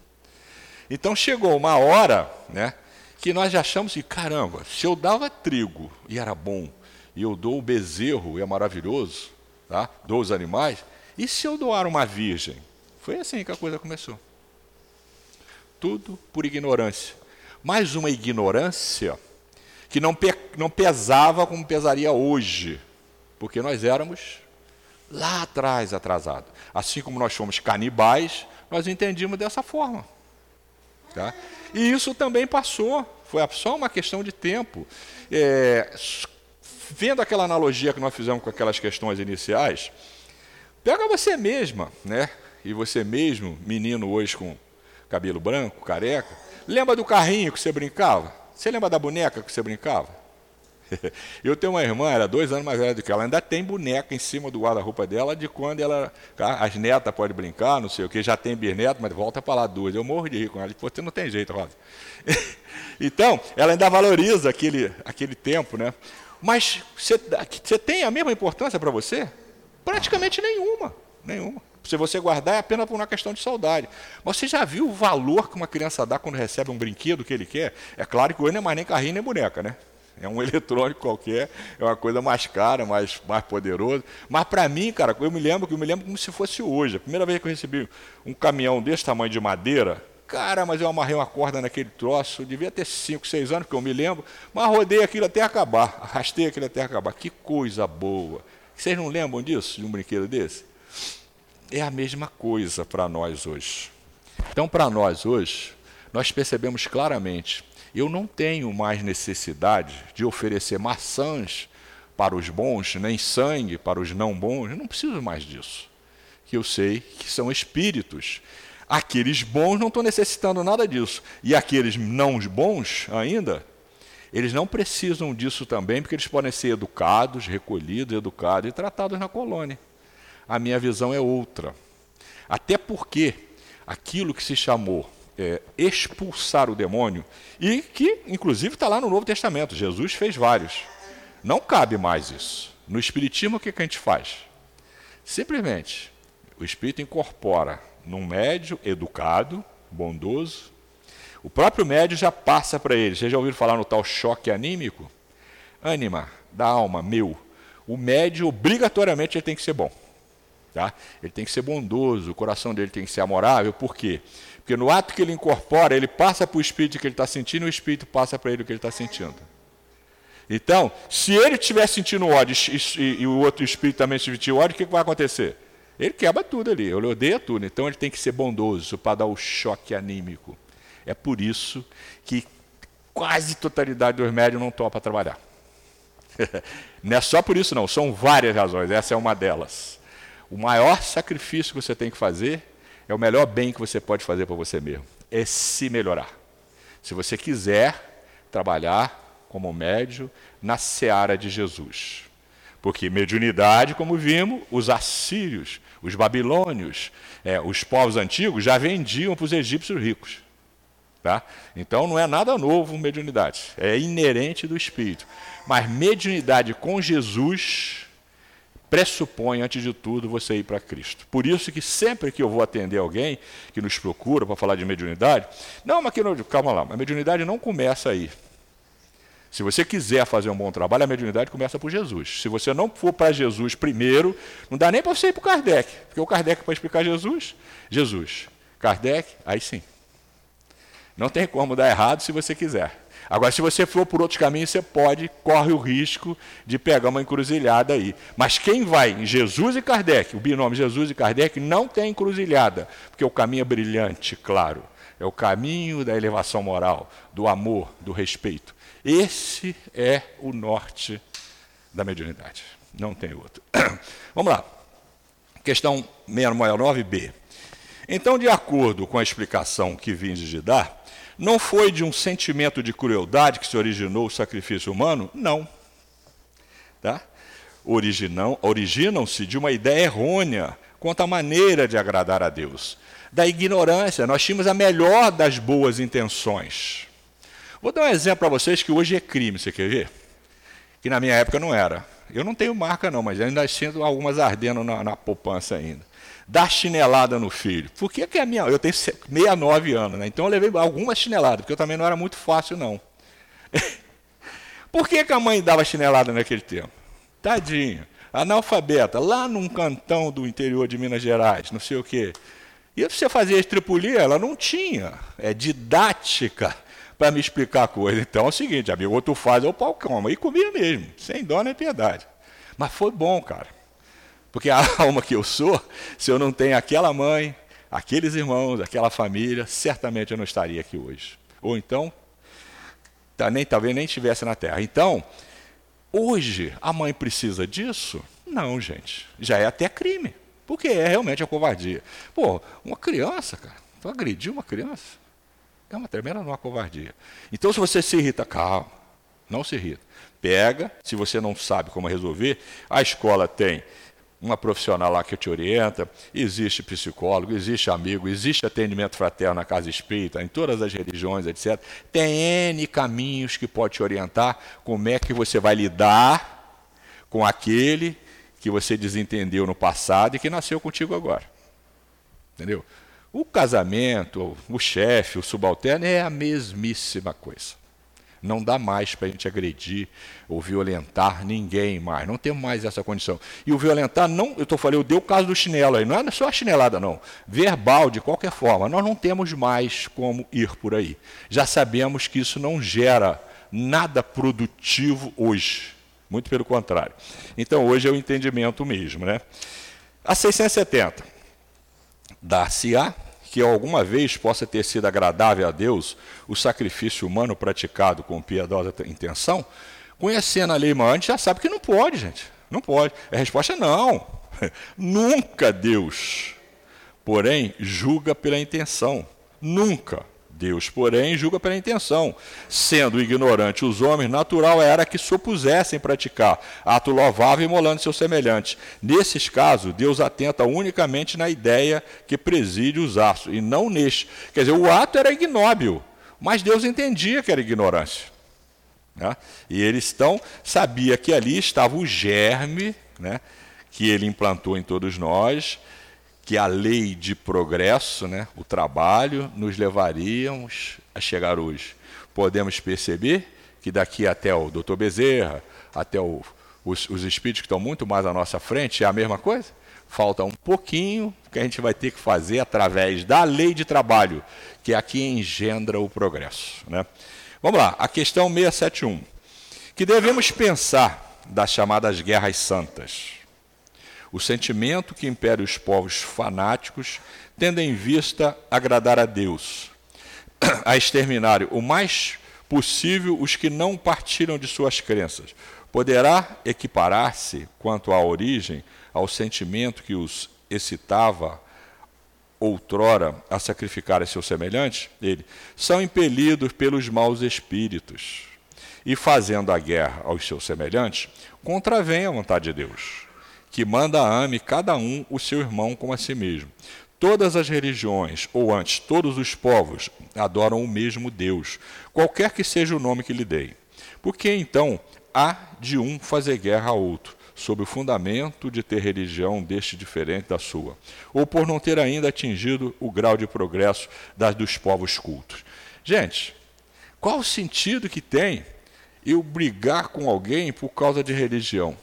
Então chegou uma hora, né, que nós já achamos que, caramba, se eu dava trigo e era bom, e eu dou o bezerro e é maravilhoso, tá? dou os animais, e se eu doar uma virgem? Foi assim que a coisa começou. Tudo por ignorância. Mais uma ignorância que não, pe não pesava como pesaria hoje porque nós éramos lá atrás atrasados. Assim como nós fomos canibais, nós entendíamos dessa forma. Tá? E isso também passou, foi só uma questão de tempo. É, vendo aquela analogia que nós fizemos com aquelas questões iniciais, pega você mesma, né? E você mesmo, menino hoje com cabelo branco, careca, lembra do carrinho que você brincava? Você lembra da boneca que você brincava? Eu tenho uma irmã, era dois anos mais velha do que ela, ainda tem boneca em cima do guarda-roupa dela de quando ela. As netas podem brincar, não sei o que, já tem bisneto, mas volta para lá duas. Eu morro de rir com ela. Pô, você não tem jeito, Rosa. então, ela ainda valoriza aquele, aquele tempo, né? Mas você, você tem a mesma importância para você? Praticamente nenhuma. Nenhuma. Se você guardar, é apenas por uma questão de saudade. Mas você já viu o valor que uma criança dá quando recebe um brinquedo que ele quer? É claro que hoje não é mais nem carrinho nem boneca, né? É um eletrônico qualquer, é uma coisa mais cara, mais, mais poderosa. Mas para mim, cara, eu me lembro, eu me lembro como se fosse hoje. A primeira vez que eu recebi um caminhão desse tamanho de madeira, cara, mas eu amarrei uma corda naquele troço, devia ter 5, 6 anos, que eu me lembro, mas rodei aquilo até acabar, arrastei aquilo até acabar. Que coisa boa. Vocês não lembram disso, de um brinquedo desse? É a mesma coisa para nós hoje. Então, para nós hoje, nós percebemos claramente eu não tenho mais necessidade de oferecer maçãs para os bons, nem sangue para os não bons. Eu não preciso mais disso. Que eu sei que são espíritos. Aqueles bons não estão necessitando nada disso. E aqueles não bons ainda, eles não precisam disso também, porque eles podem ser educados, recolhidos, educados e tratados na colônia. A minha visão é outra. Até porque aquilo que se chamou é, expulsar o demônio, e que, inclusive, está lá no Novo Testamento. Jesus fez vários. Não cabe mais isso. No Espiritismo, o que, que a gente faz? Simplesmente, o Espírito incorpora num médio educado, bondoso. O próprio médio já passa para ele. Vocês já ouviram falar no tal choque anímico? Ânima, da alma, meu. O médio, obrigatoriamente, ele tem que ser bom. Tá? Ele tem que ser bondoso, o coração dele tem que ser amorável. Por quê? Porque no ato que ele incorpora, ele passa para o espírito que ele está sentindo e o espírito passa para ele o que ele está sentindo. Então, se ele estiver sentindo ódio e, e, e, o outro espírito também sentir ódio, o que, que vai acontecer? Ele quebra tudo ali, ele odeia tudo. Então ele tem que ser bondoso para dar o choque anímico. É por isso que quase totalidade dos médios não topa trabalhar. não é só por isso, não, são várias razões, essa é uma delas. O maior sacrifício que você tem que fazer é o melhor bem que você pode fazer para você mesmo. É se melhorar. Se você quiser trabalhar como médio na seara de Jesus. Porque mediunidade, como vimos, os assírios, os babilônios, é, os povos antigos já vendiam para os egípcios ricos. Tá? Então não é nada novo mediunidade, é inerente do espírito. Mas mediunidade com Jesus pressupõe, antes de tudo, você ir para Cristo. Por isso que sempre que eu vou atender alguém que nos procura para falar de mediunidade, não, mas que não, calma lá, a mediunidade não começa aí. Se você quiser fazer um bom trabalho, a mediunidade começa por Jesus. Se você não for para Jesus primeiro, não dá nem para você ir para o Kardec, porque o Kardec para explicar Jesus, Jesus. Kardec, aí sim. Não tem como dar errado se você quiser. Agora, se você for por outros caminhos, você pode, corre o risco de pegar uma encruzilhada aí. Mas quem vai em Jesus e Kardec, o binômio Jesus e Kardec, não tem encruzilhada, porque o caminho é brilhante, claro. É o caminho da elevação moral, do amor, do respeito. Esse é o norte da mediunidade. Não tem outro. Vamos lá. Questão 699b. Então, de acordo com a explicação que vim de dar, não foi de um sentimento de crueldade que se originou o sacrifício humano? Não. Tá? Originam, originam-se de uma ideia errônea quanto à maneira de agradar a Deus. Da ignorância, nós tínhamos a melhor das boas intenções. Vou dar um exemplo para vocês que hoje é crime, você quer ver? Que na minha época não era. Eu não tenho marca, não, mas ainda sinto algumas ardendo na, na poupança ainda dar chinelada no filho. Por que, que a minha. Eu tenho 69 anos, né? Então eu levei alguma chinelada, porque eu também não era muito fácil, não. Por que, que a mãe dava chinelada naquele tempo? Tadinho. Analfabeta, lá num cantão do interior de Minas Gerais, não sei o quê. E você fazia estripulia, ela não tinha. É didática para me explicar a coisa. Então é o seguinte, amigo, ou tu faz ou o coma. E comia mesmo, sem dó nem piedade. Mas foi bom, cara. Porque a alma que eu sou, se eu não tenho aquela mãe, aqueles irmãos, aquela família, certamente eu não estaria aqui hoje. Ou então, tá, nem, talvez nem estivesse na terra. Então, hoje, a mãe precisa disso? Não, gente. Já é até crime. Porque é realmente a covardia. Pô, uma criança, cara, tu agrediu uma criança? É uma tremenda uma covardia. Então, se você se irrita, calma, não se irrita. Pega, se você não sabe como resolver, a escola tem uma profissional lá que te orienta, existe psicólogo, existe amigo, existe atendimento fraterno na casa espírita, em todas as religiões, etc. Tem N caminhos que pode te orientar como é que você vai lidar com aquele que você desentendeu no passado e que nasceu contigo agora. Entendeu? O casamento, o chefe, o subalterno é a mesmíssima coisa. Não dá mais para a gente agredir ou violentar ninguém mais. Não temos mais essa condição. E o violentar, não, eu estou falando, eu dei o caso do chinelo aí, não é só a chinelada, não. Verbal, de qualquer forma, nós não temos mais como ir por aí. Já sabemos que isso não gera nada produtivo hoje. Muito pelo contrário. Então, hoje é o entendimento mesmo. Né? A 670. Dar-se-á que alguma vez possa ter sido agradável a Deus o sacrifício humano praticado com piedosa intenção, conhecendo a lei maior, a gente já sabe que não pode, gente. Não pode. A resposta é não. Nunca Deus, porém, julga pela intenção. Nunca. Deus, porém, julga pela intenção. Sendo ignorante os homens, natural era que se opusessem praticar ato louvável imolando seu semelhante. Nesses casos, Deus atenta unicamente na ideia que preside os atos, e não neste. Quer dizer, o ato era ignóbil, mas Deus entendia que era ignorância. Né? E eles então sabia que ali estava o germe né, que ele implantou em todos nós, que a lei de progresso, né, o trabalho, nos levaríamos a chegar hoje. Podemos perceber que daqui até o doutor Bezerra, até o, os, os espíritos que estão muito mais à nossa frente, é a mesma coisa? Falta um pouquinho que a gente vai ter que fazer através da lei de trabalho, que aqui engendra o progresso. Né? Vamos lá, a questão 671. Que devemos pensar das chamadas guerras santas? O sentimento que impera os povos fanáticos, tendo em vista agradar a Deus, a exterminar o mais possível os que não partiram de suas crenças. Poderá equiparar-se, quanto à origem, ao sentimento que os excitava outrora a sacrificar a seus semelhantes? Ele, são impelidos pelos maus espíritos e, fazendo a guerra aos seus semelhantes, contravêm a vontade de Deus que manda ame cada um o seu irmão como a si mesmo. Todas as religiões, ou antes, todos os povos, adoram o mesmo Deus, qualquer que seja o nome que lhe deem. Por que então há de um fazer guerra a outro? sob o fundamento de ter religião deste diferente da sua, ou por não ter ainda atingido o grau de progresso das dos povos cultos. Gente, qual o sentido que tem eu brigar com alguém por causa de religião?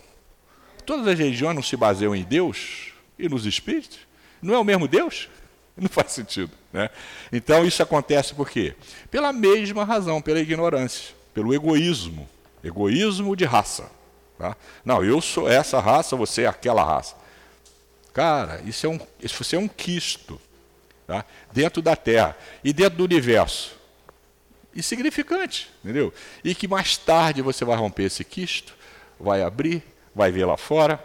Todas as religiões não se baseiam em Deus e nos espíritos? Não é o mesmo Deus? Não faz sentido. Né? Então isso acontece por quê? Pela mesma razão, pela ignorância, pelo egoísmo. Egoísmo de raça. Tá? Não, eu sou essa raça, você é aquela raça. Cara, isso é um, isso é um quisto tá? dentro da Terra e dentro do universo. Insignificante, entendeu? E que mais tarde você vai romper esse quisto, vai abrir, vai ver lá fora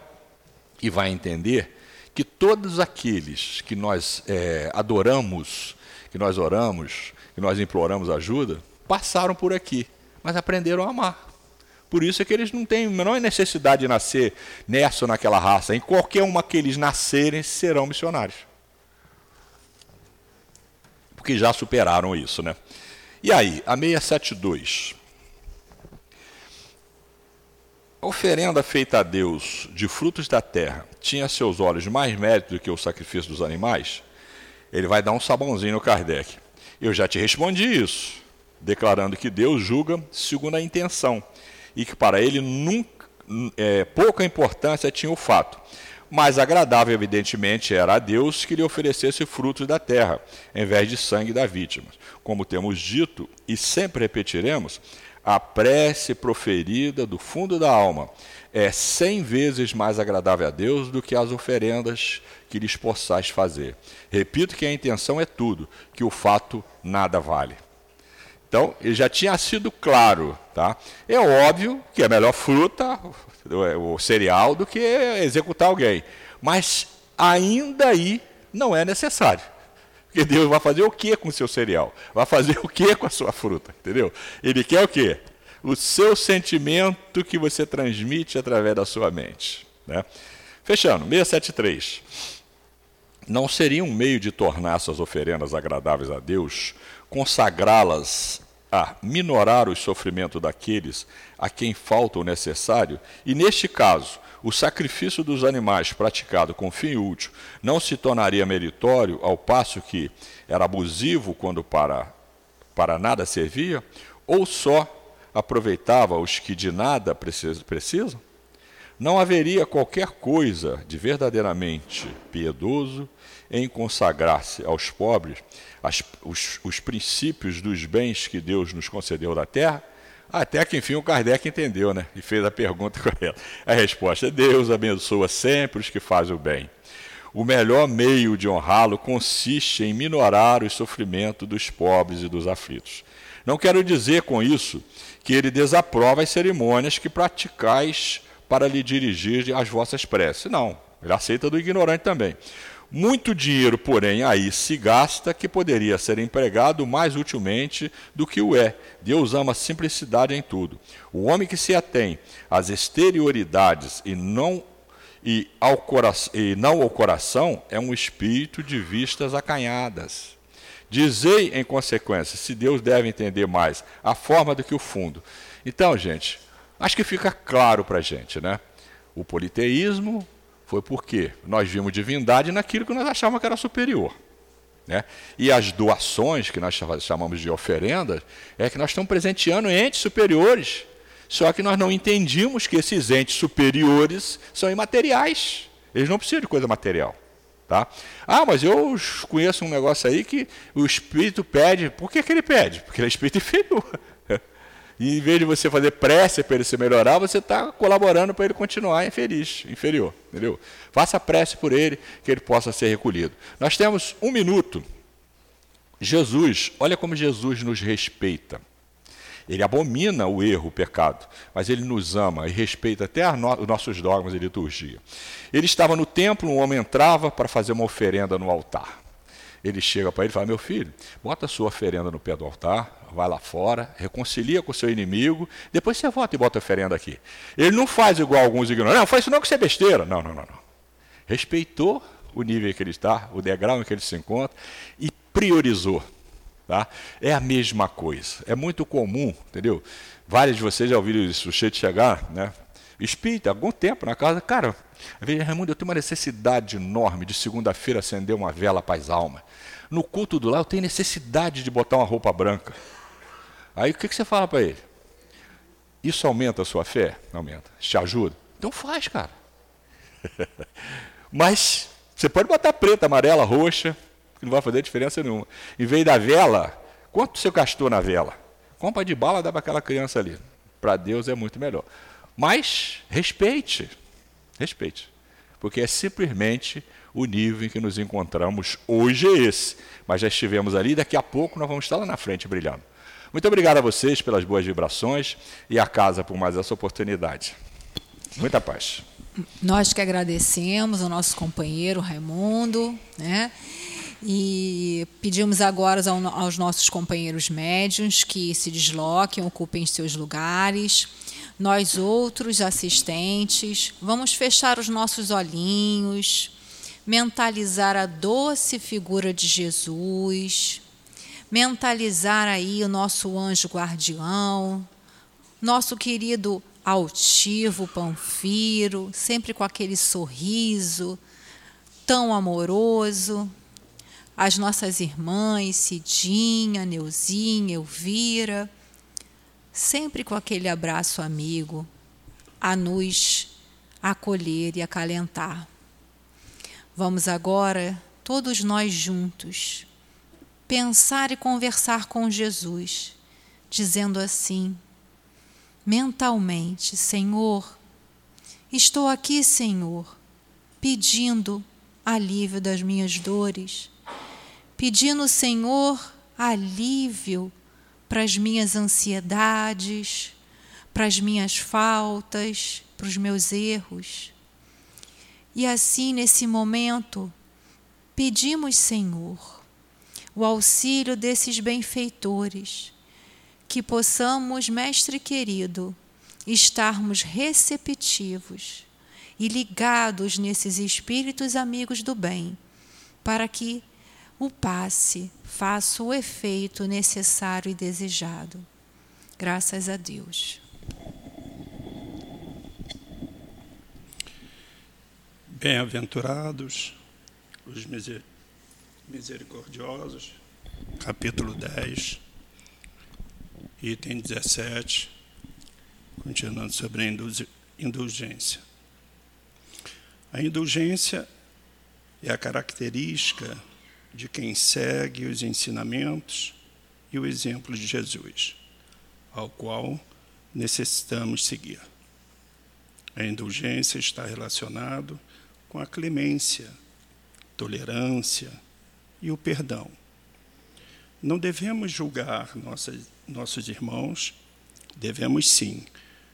e vai entender que todos aqueles que nós é, adoramos, que nós oramos, que nós imploramos ajuda, passaram por aqui, mas aprenderam a amar. Por isso é que eles não têm a menor necessidade de nascer nessa ou naquela raça. Em qualquer uma que eles nascerem, serão missionários. Porque já superaram isso, né? E aí, a 672. A oferenda feita a Deus de frutos da terra tinha seus olhos mais mérito do que o sacrifício dos animais? Ele vai dar um sabãozinho no Kardec. Eu já te respondi isso, declarando que Deus julga segundo a intenção e que para ele nunca, é, pouca importância tinha o fato. Mais agradável, evidentemente, era a Deus que lhe oferecesse frutos da terra, em vez de sangue da vítima. Como temos dito e sempre repetiremos, a prece proferida do fundo da alma é cem vezes mais agradável a Deus do que as oferendas que lhes possais fazer. Repito que a intenção é tudo, que o fato nada vale. Então, ele já tinha sido claro. Tá? É óbvio que é melhor fruta, o cereal, do que executar alguém. Mas ainda aí não é necessário. Porque Deus vai fazer o que com o seu cereal? Vai fazer o que com a sua fruta? Entendeu? Ele quer o quê? O seu sentimento que você transmite através da sua mente. Né? Fechando, 673. Não seria um meio de tornar suas oferendas agradáveis a Deus consagrá-las a minorar o sofrimento daqueles a quem falta o necessário, e neste caso, o sacrifício dos animais praticado com fim útil não se tornaria meritório, ao passo que era abusivo quando para, para nada servia, ou só aproveitava os que de nada precisam? Não haveria qualquer coisa de verdadeiramente piedoso em consagrar-se aos pobres as, os, os princípios dos bens que Deus nos concedeu da terra, até que enfim o Kardec entendeu, né? E fez a pergunta correta. A resposta é: Deus abençoa sempre os que fazem o bem. O melhor meio de honrá-lo consiste em minorar o sofrimento dos pobres e dos aflitos. Não quero dizer com isso que ele desaprova as cerimônias que praticais para lhe dirigir as vossas preces. Não, ele aceita do ignorante também. Muito dinheiro, porém, aí se gasta que poderia ser empregado mais utilmente do que o é. Deus ama simplicidade em tudo. O homem que se atém às exterioridades e não, e, ao coração, e não ao coração é um espírito de vistas acanhadas. Dizei, em consequência, se Deus deve entender mais a forma do que o fundo. Então, gente, acho que fica claro para a gente, né? O politeísmo foi porque nós vimos divindade naquilo que nós achávamos que era superior. Né? E as doações, que nós chamamos de oferendas, é que nós estamos presenteando entes superiores. Só que nós não entendimos que esses entes superiores são imateriais. Eles não precisam de coisa material. Tá? Ah, mas eu conheço um negócio aí que o espírito pede. Por que, que ele pede? Porque ele é espírito inferior. E em vez de você fazer prece para ele se melhorar, você está colaborando para ele continuar infeliz, inferior. Entendeu? Faça prece por ele, que ele possa ser recolhido. Nós temos um minuto. Jesus, olha como Jesus nos respeita. Ele abomina o erro, o pecado, mas ele nos ama e respeita até os nossos dogmas e liturgia. Ele estava no templo, um homem entrava para fazer uma oferenda no altar. Ele chega para ele e fala: Meu filho, bota a sua oferenda no pé do altar, vai lá fora, reconcilia com o seu inimigo, depois você volta e bota a oferenda aqui. Ele não faz igual alguns ignorantes, não, faz isso não que você é besteira. Não, não, não, não. Respeitou o nível em que ele está, o degrau em que ele se encontra e priorizou. Tá? É a mesma coisa. É muito comum, entendeu? Vários de vocês já ouviram isso, o cheio de chegar, né? Espírita, algum tempo na casa, cara, veja, Raimundo, eu tenho uma necessidade enorme de segunda-feira acender uma vela para as almas. No culto do lá eu tenho necessidade de botar uma roupa branca. Aí o que, que você fala para ele? Isso aumenta a sua fé? Aumenta. Te ajuda? Então faz, cara. Mas você pode botar preta, amarela, roxa, que não vai fazer diferença nenhuma. Em vez da vela, quanto você gastou na vela? Compra de bala, dá para aquela criança ali. Para Deus é muito melhor. Mas respeite, respeite, porque é simplesmente o nível em que nos encontramos hoje é esse. Mas já estivemos ali, daqui a pouco nós vamos estar lá na frente brilhando. Muito obrigado a vocês pelas boas vibrações e a casa por mais essa oportunidade. Muita paz. Nós que agradecemos ao nosso companheiro Raimundo, né? E pedimos agora aos nossos companheiros médiuns que se desloquem, ocupem seus lugares. Nós, outros assistentes, vamos fechar os nossos olhinhos, mentalizar a doce figura de Jesus, mentalizar aí o nosso anjo guardião, nosso querido altivo Panfiro, sempre com aquele sorriso tão amoroso, as nossas irmãs, Cidinha, Neuzinha, Elvira, sempre com aquele abraço amigo a nos acolher e acalentar. Vamos agora, todos nós juntos, pensar e conversar com Jesus, dizendo assim: mentalmente: Senhor, estou aqui, Senhor, pedindo alívio das minhas dores, pedindo, Senhor, alívio para as minhas ansiedades, para as minhas faltas, para os meus erros. E assim, nesse momento, pedimos, Senhor, o auxílio desses benfeitores que possamos, Mestre querido, estarmos receptivos e ligados nesses espíritos amigos do bem, para que o passe faça o efeito necessário e desejado. Graças a Deus. Bem-aventurados os misericordiosos, capítulo 10 item 17, continuando sobre a indulgência. A indulgência é a característica de quem segue os ensinamentos e o exemplo de Jesus, ao qual necessitamos seguir. A indulgência está relacionado com a clemência, tolerância e o perdão. Não devemos julgar nossas nossos irmãos, devemos sim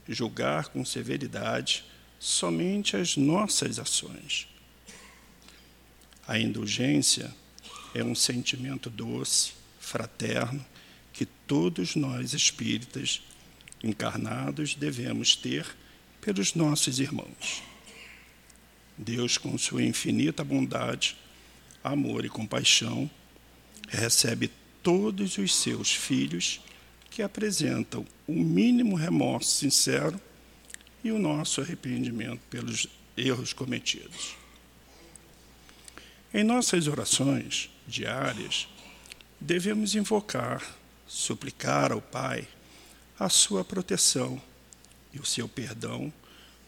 julgar com severidade somente as nossas ações. A indulgência é um sentimento doce, fraterno, que todos nós espíritas encarnados devemos ter pelos nossos irmãos. Deus, com sua infinita bondade, amor e compaixão, recebe todos os seus filhos que apresentam o mínimo remorso sincero e o nosso arrependimento pelos erros cometidos. Em nossas orações diárias, devemos invocar, suplicar ao Pai a sua proteção e o seu perdão,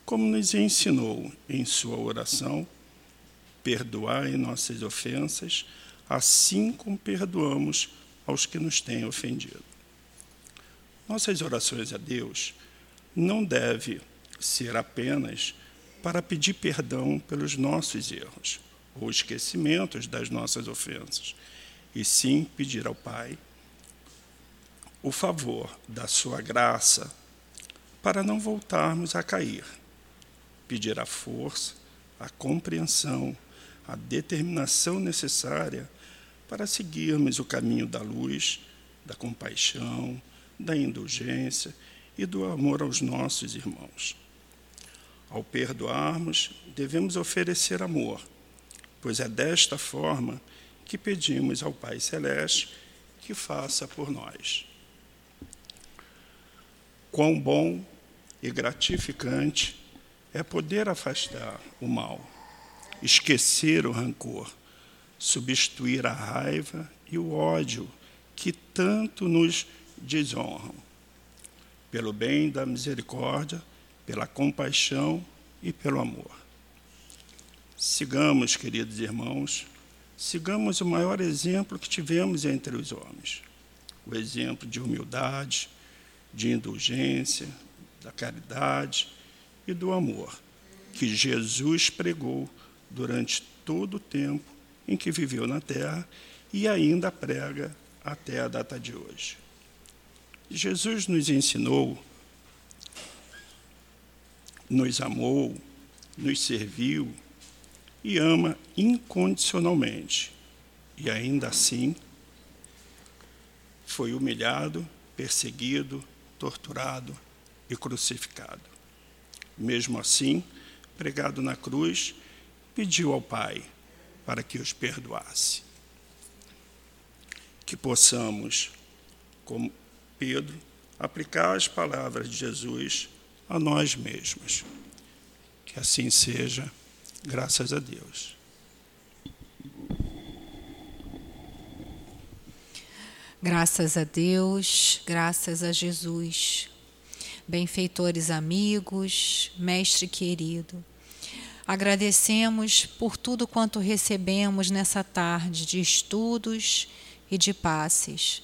como nos ensinou em sua oração: perdoai nossas ofensas, assim como perdoamos aos que nos têm ofendido. Nossas orações a Deus não devem ser apenas para pedir perdão pelos nossos erros ou esquecimentos das nossas ofensas, e sim pedir ao Pai o favor da sua graça para não voltarmos a cair, pedir a força, a compreensão, a determinação necessária para seguirmos o caminho da luz, da compaixão, da indulgência e do amor aos nossos irmãos. Ao perdoarmos, devemos oferecer amor, pois é desta forma que pedimos ao Pai Celeste que faça por nós. Quão bom e gratificante é poder afastar o mal, esquecer o rancor, substituir a raiva e o ódio que tanto nos desonram, pelo bem da misericórdia, pela compaixão e pelo amor. Sigamos, queridos irmãos, sigamos o maior exemplo que tivemos entre os homens, o exemplo de humildade, de indulgência, da caridade e do amor que Jesus pregou durante todo o tempo em que viveu na terra e ainda prega até a data de hoje. Jesus nos ensinou, nos amou, nos serviu e ama incondicionalmente. E ainda assim foi humilhado, perseguido, torturado e crucificado. Mesmo assim, pregado na cruz, pediu ao Pai para que os perdoasse. Que possamos, como Pedro, aplicar as palavras de Jesus a nós mesmos. Que assim seja, graças a Deus. Graças a Deus, graças a Jesus. Benfeitores amigos, mestre querido, agradecemos por tudo quanto recebemos nessa tarde de estudos e de passes.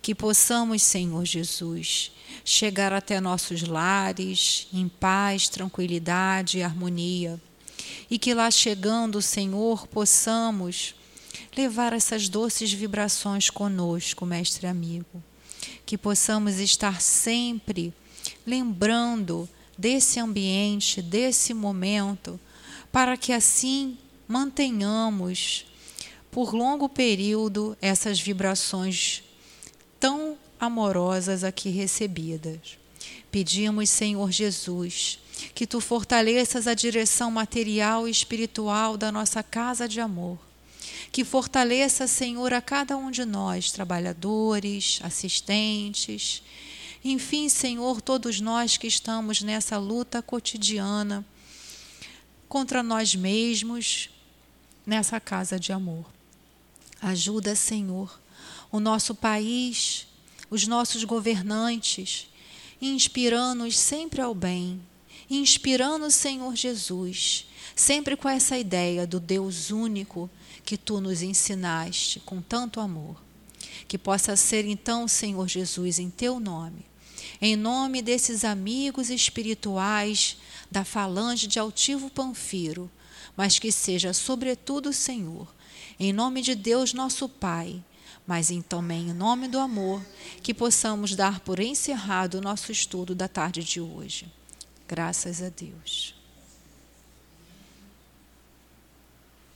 Que possamos, Senhor Jesus, chegar até nossos lares em paz, tranquilidade e harmonia. E que lá chegando, Senhor, possamos levar essas doces vibrações conosco, mestre amigo. Que possamos estar sempre lembrando desse ambiente, desse momento, para que assim mantenhamos por longo período essas vibrações tão amorosas aqui recebidas. Pedimos, Senhor Jesus, que tu fortaleças a direção material e espiritual da nossa casa de amor. Que fortaleça, Senhor, a cada um de nós, trabalhadores, assistentes, enfim, Senhor, todos nós que estamos nessa luta cotidiana contra nós mesmos, nessa casa de amor. Ajuda, Senhor, o nosso país, os nossos governantes, inspirando-nos sempre ao bem, inspirando, Senhor Jesus, sempre com essa ideia do Deus único que tu nos ensinaste com tanto amor. Que possa ser então, Senhor Jesus, em teu nome, em nome desses amigos espirituais da falange de altivo Panfiro, mas que seja, sobretudo, Senhor, em nome de Deus nosso Pai, mas em, também em nome do amor, que possamos dar por encerrado o nosso estudo da tarde de hoje. Graças a Deus.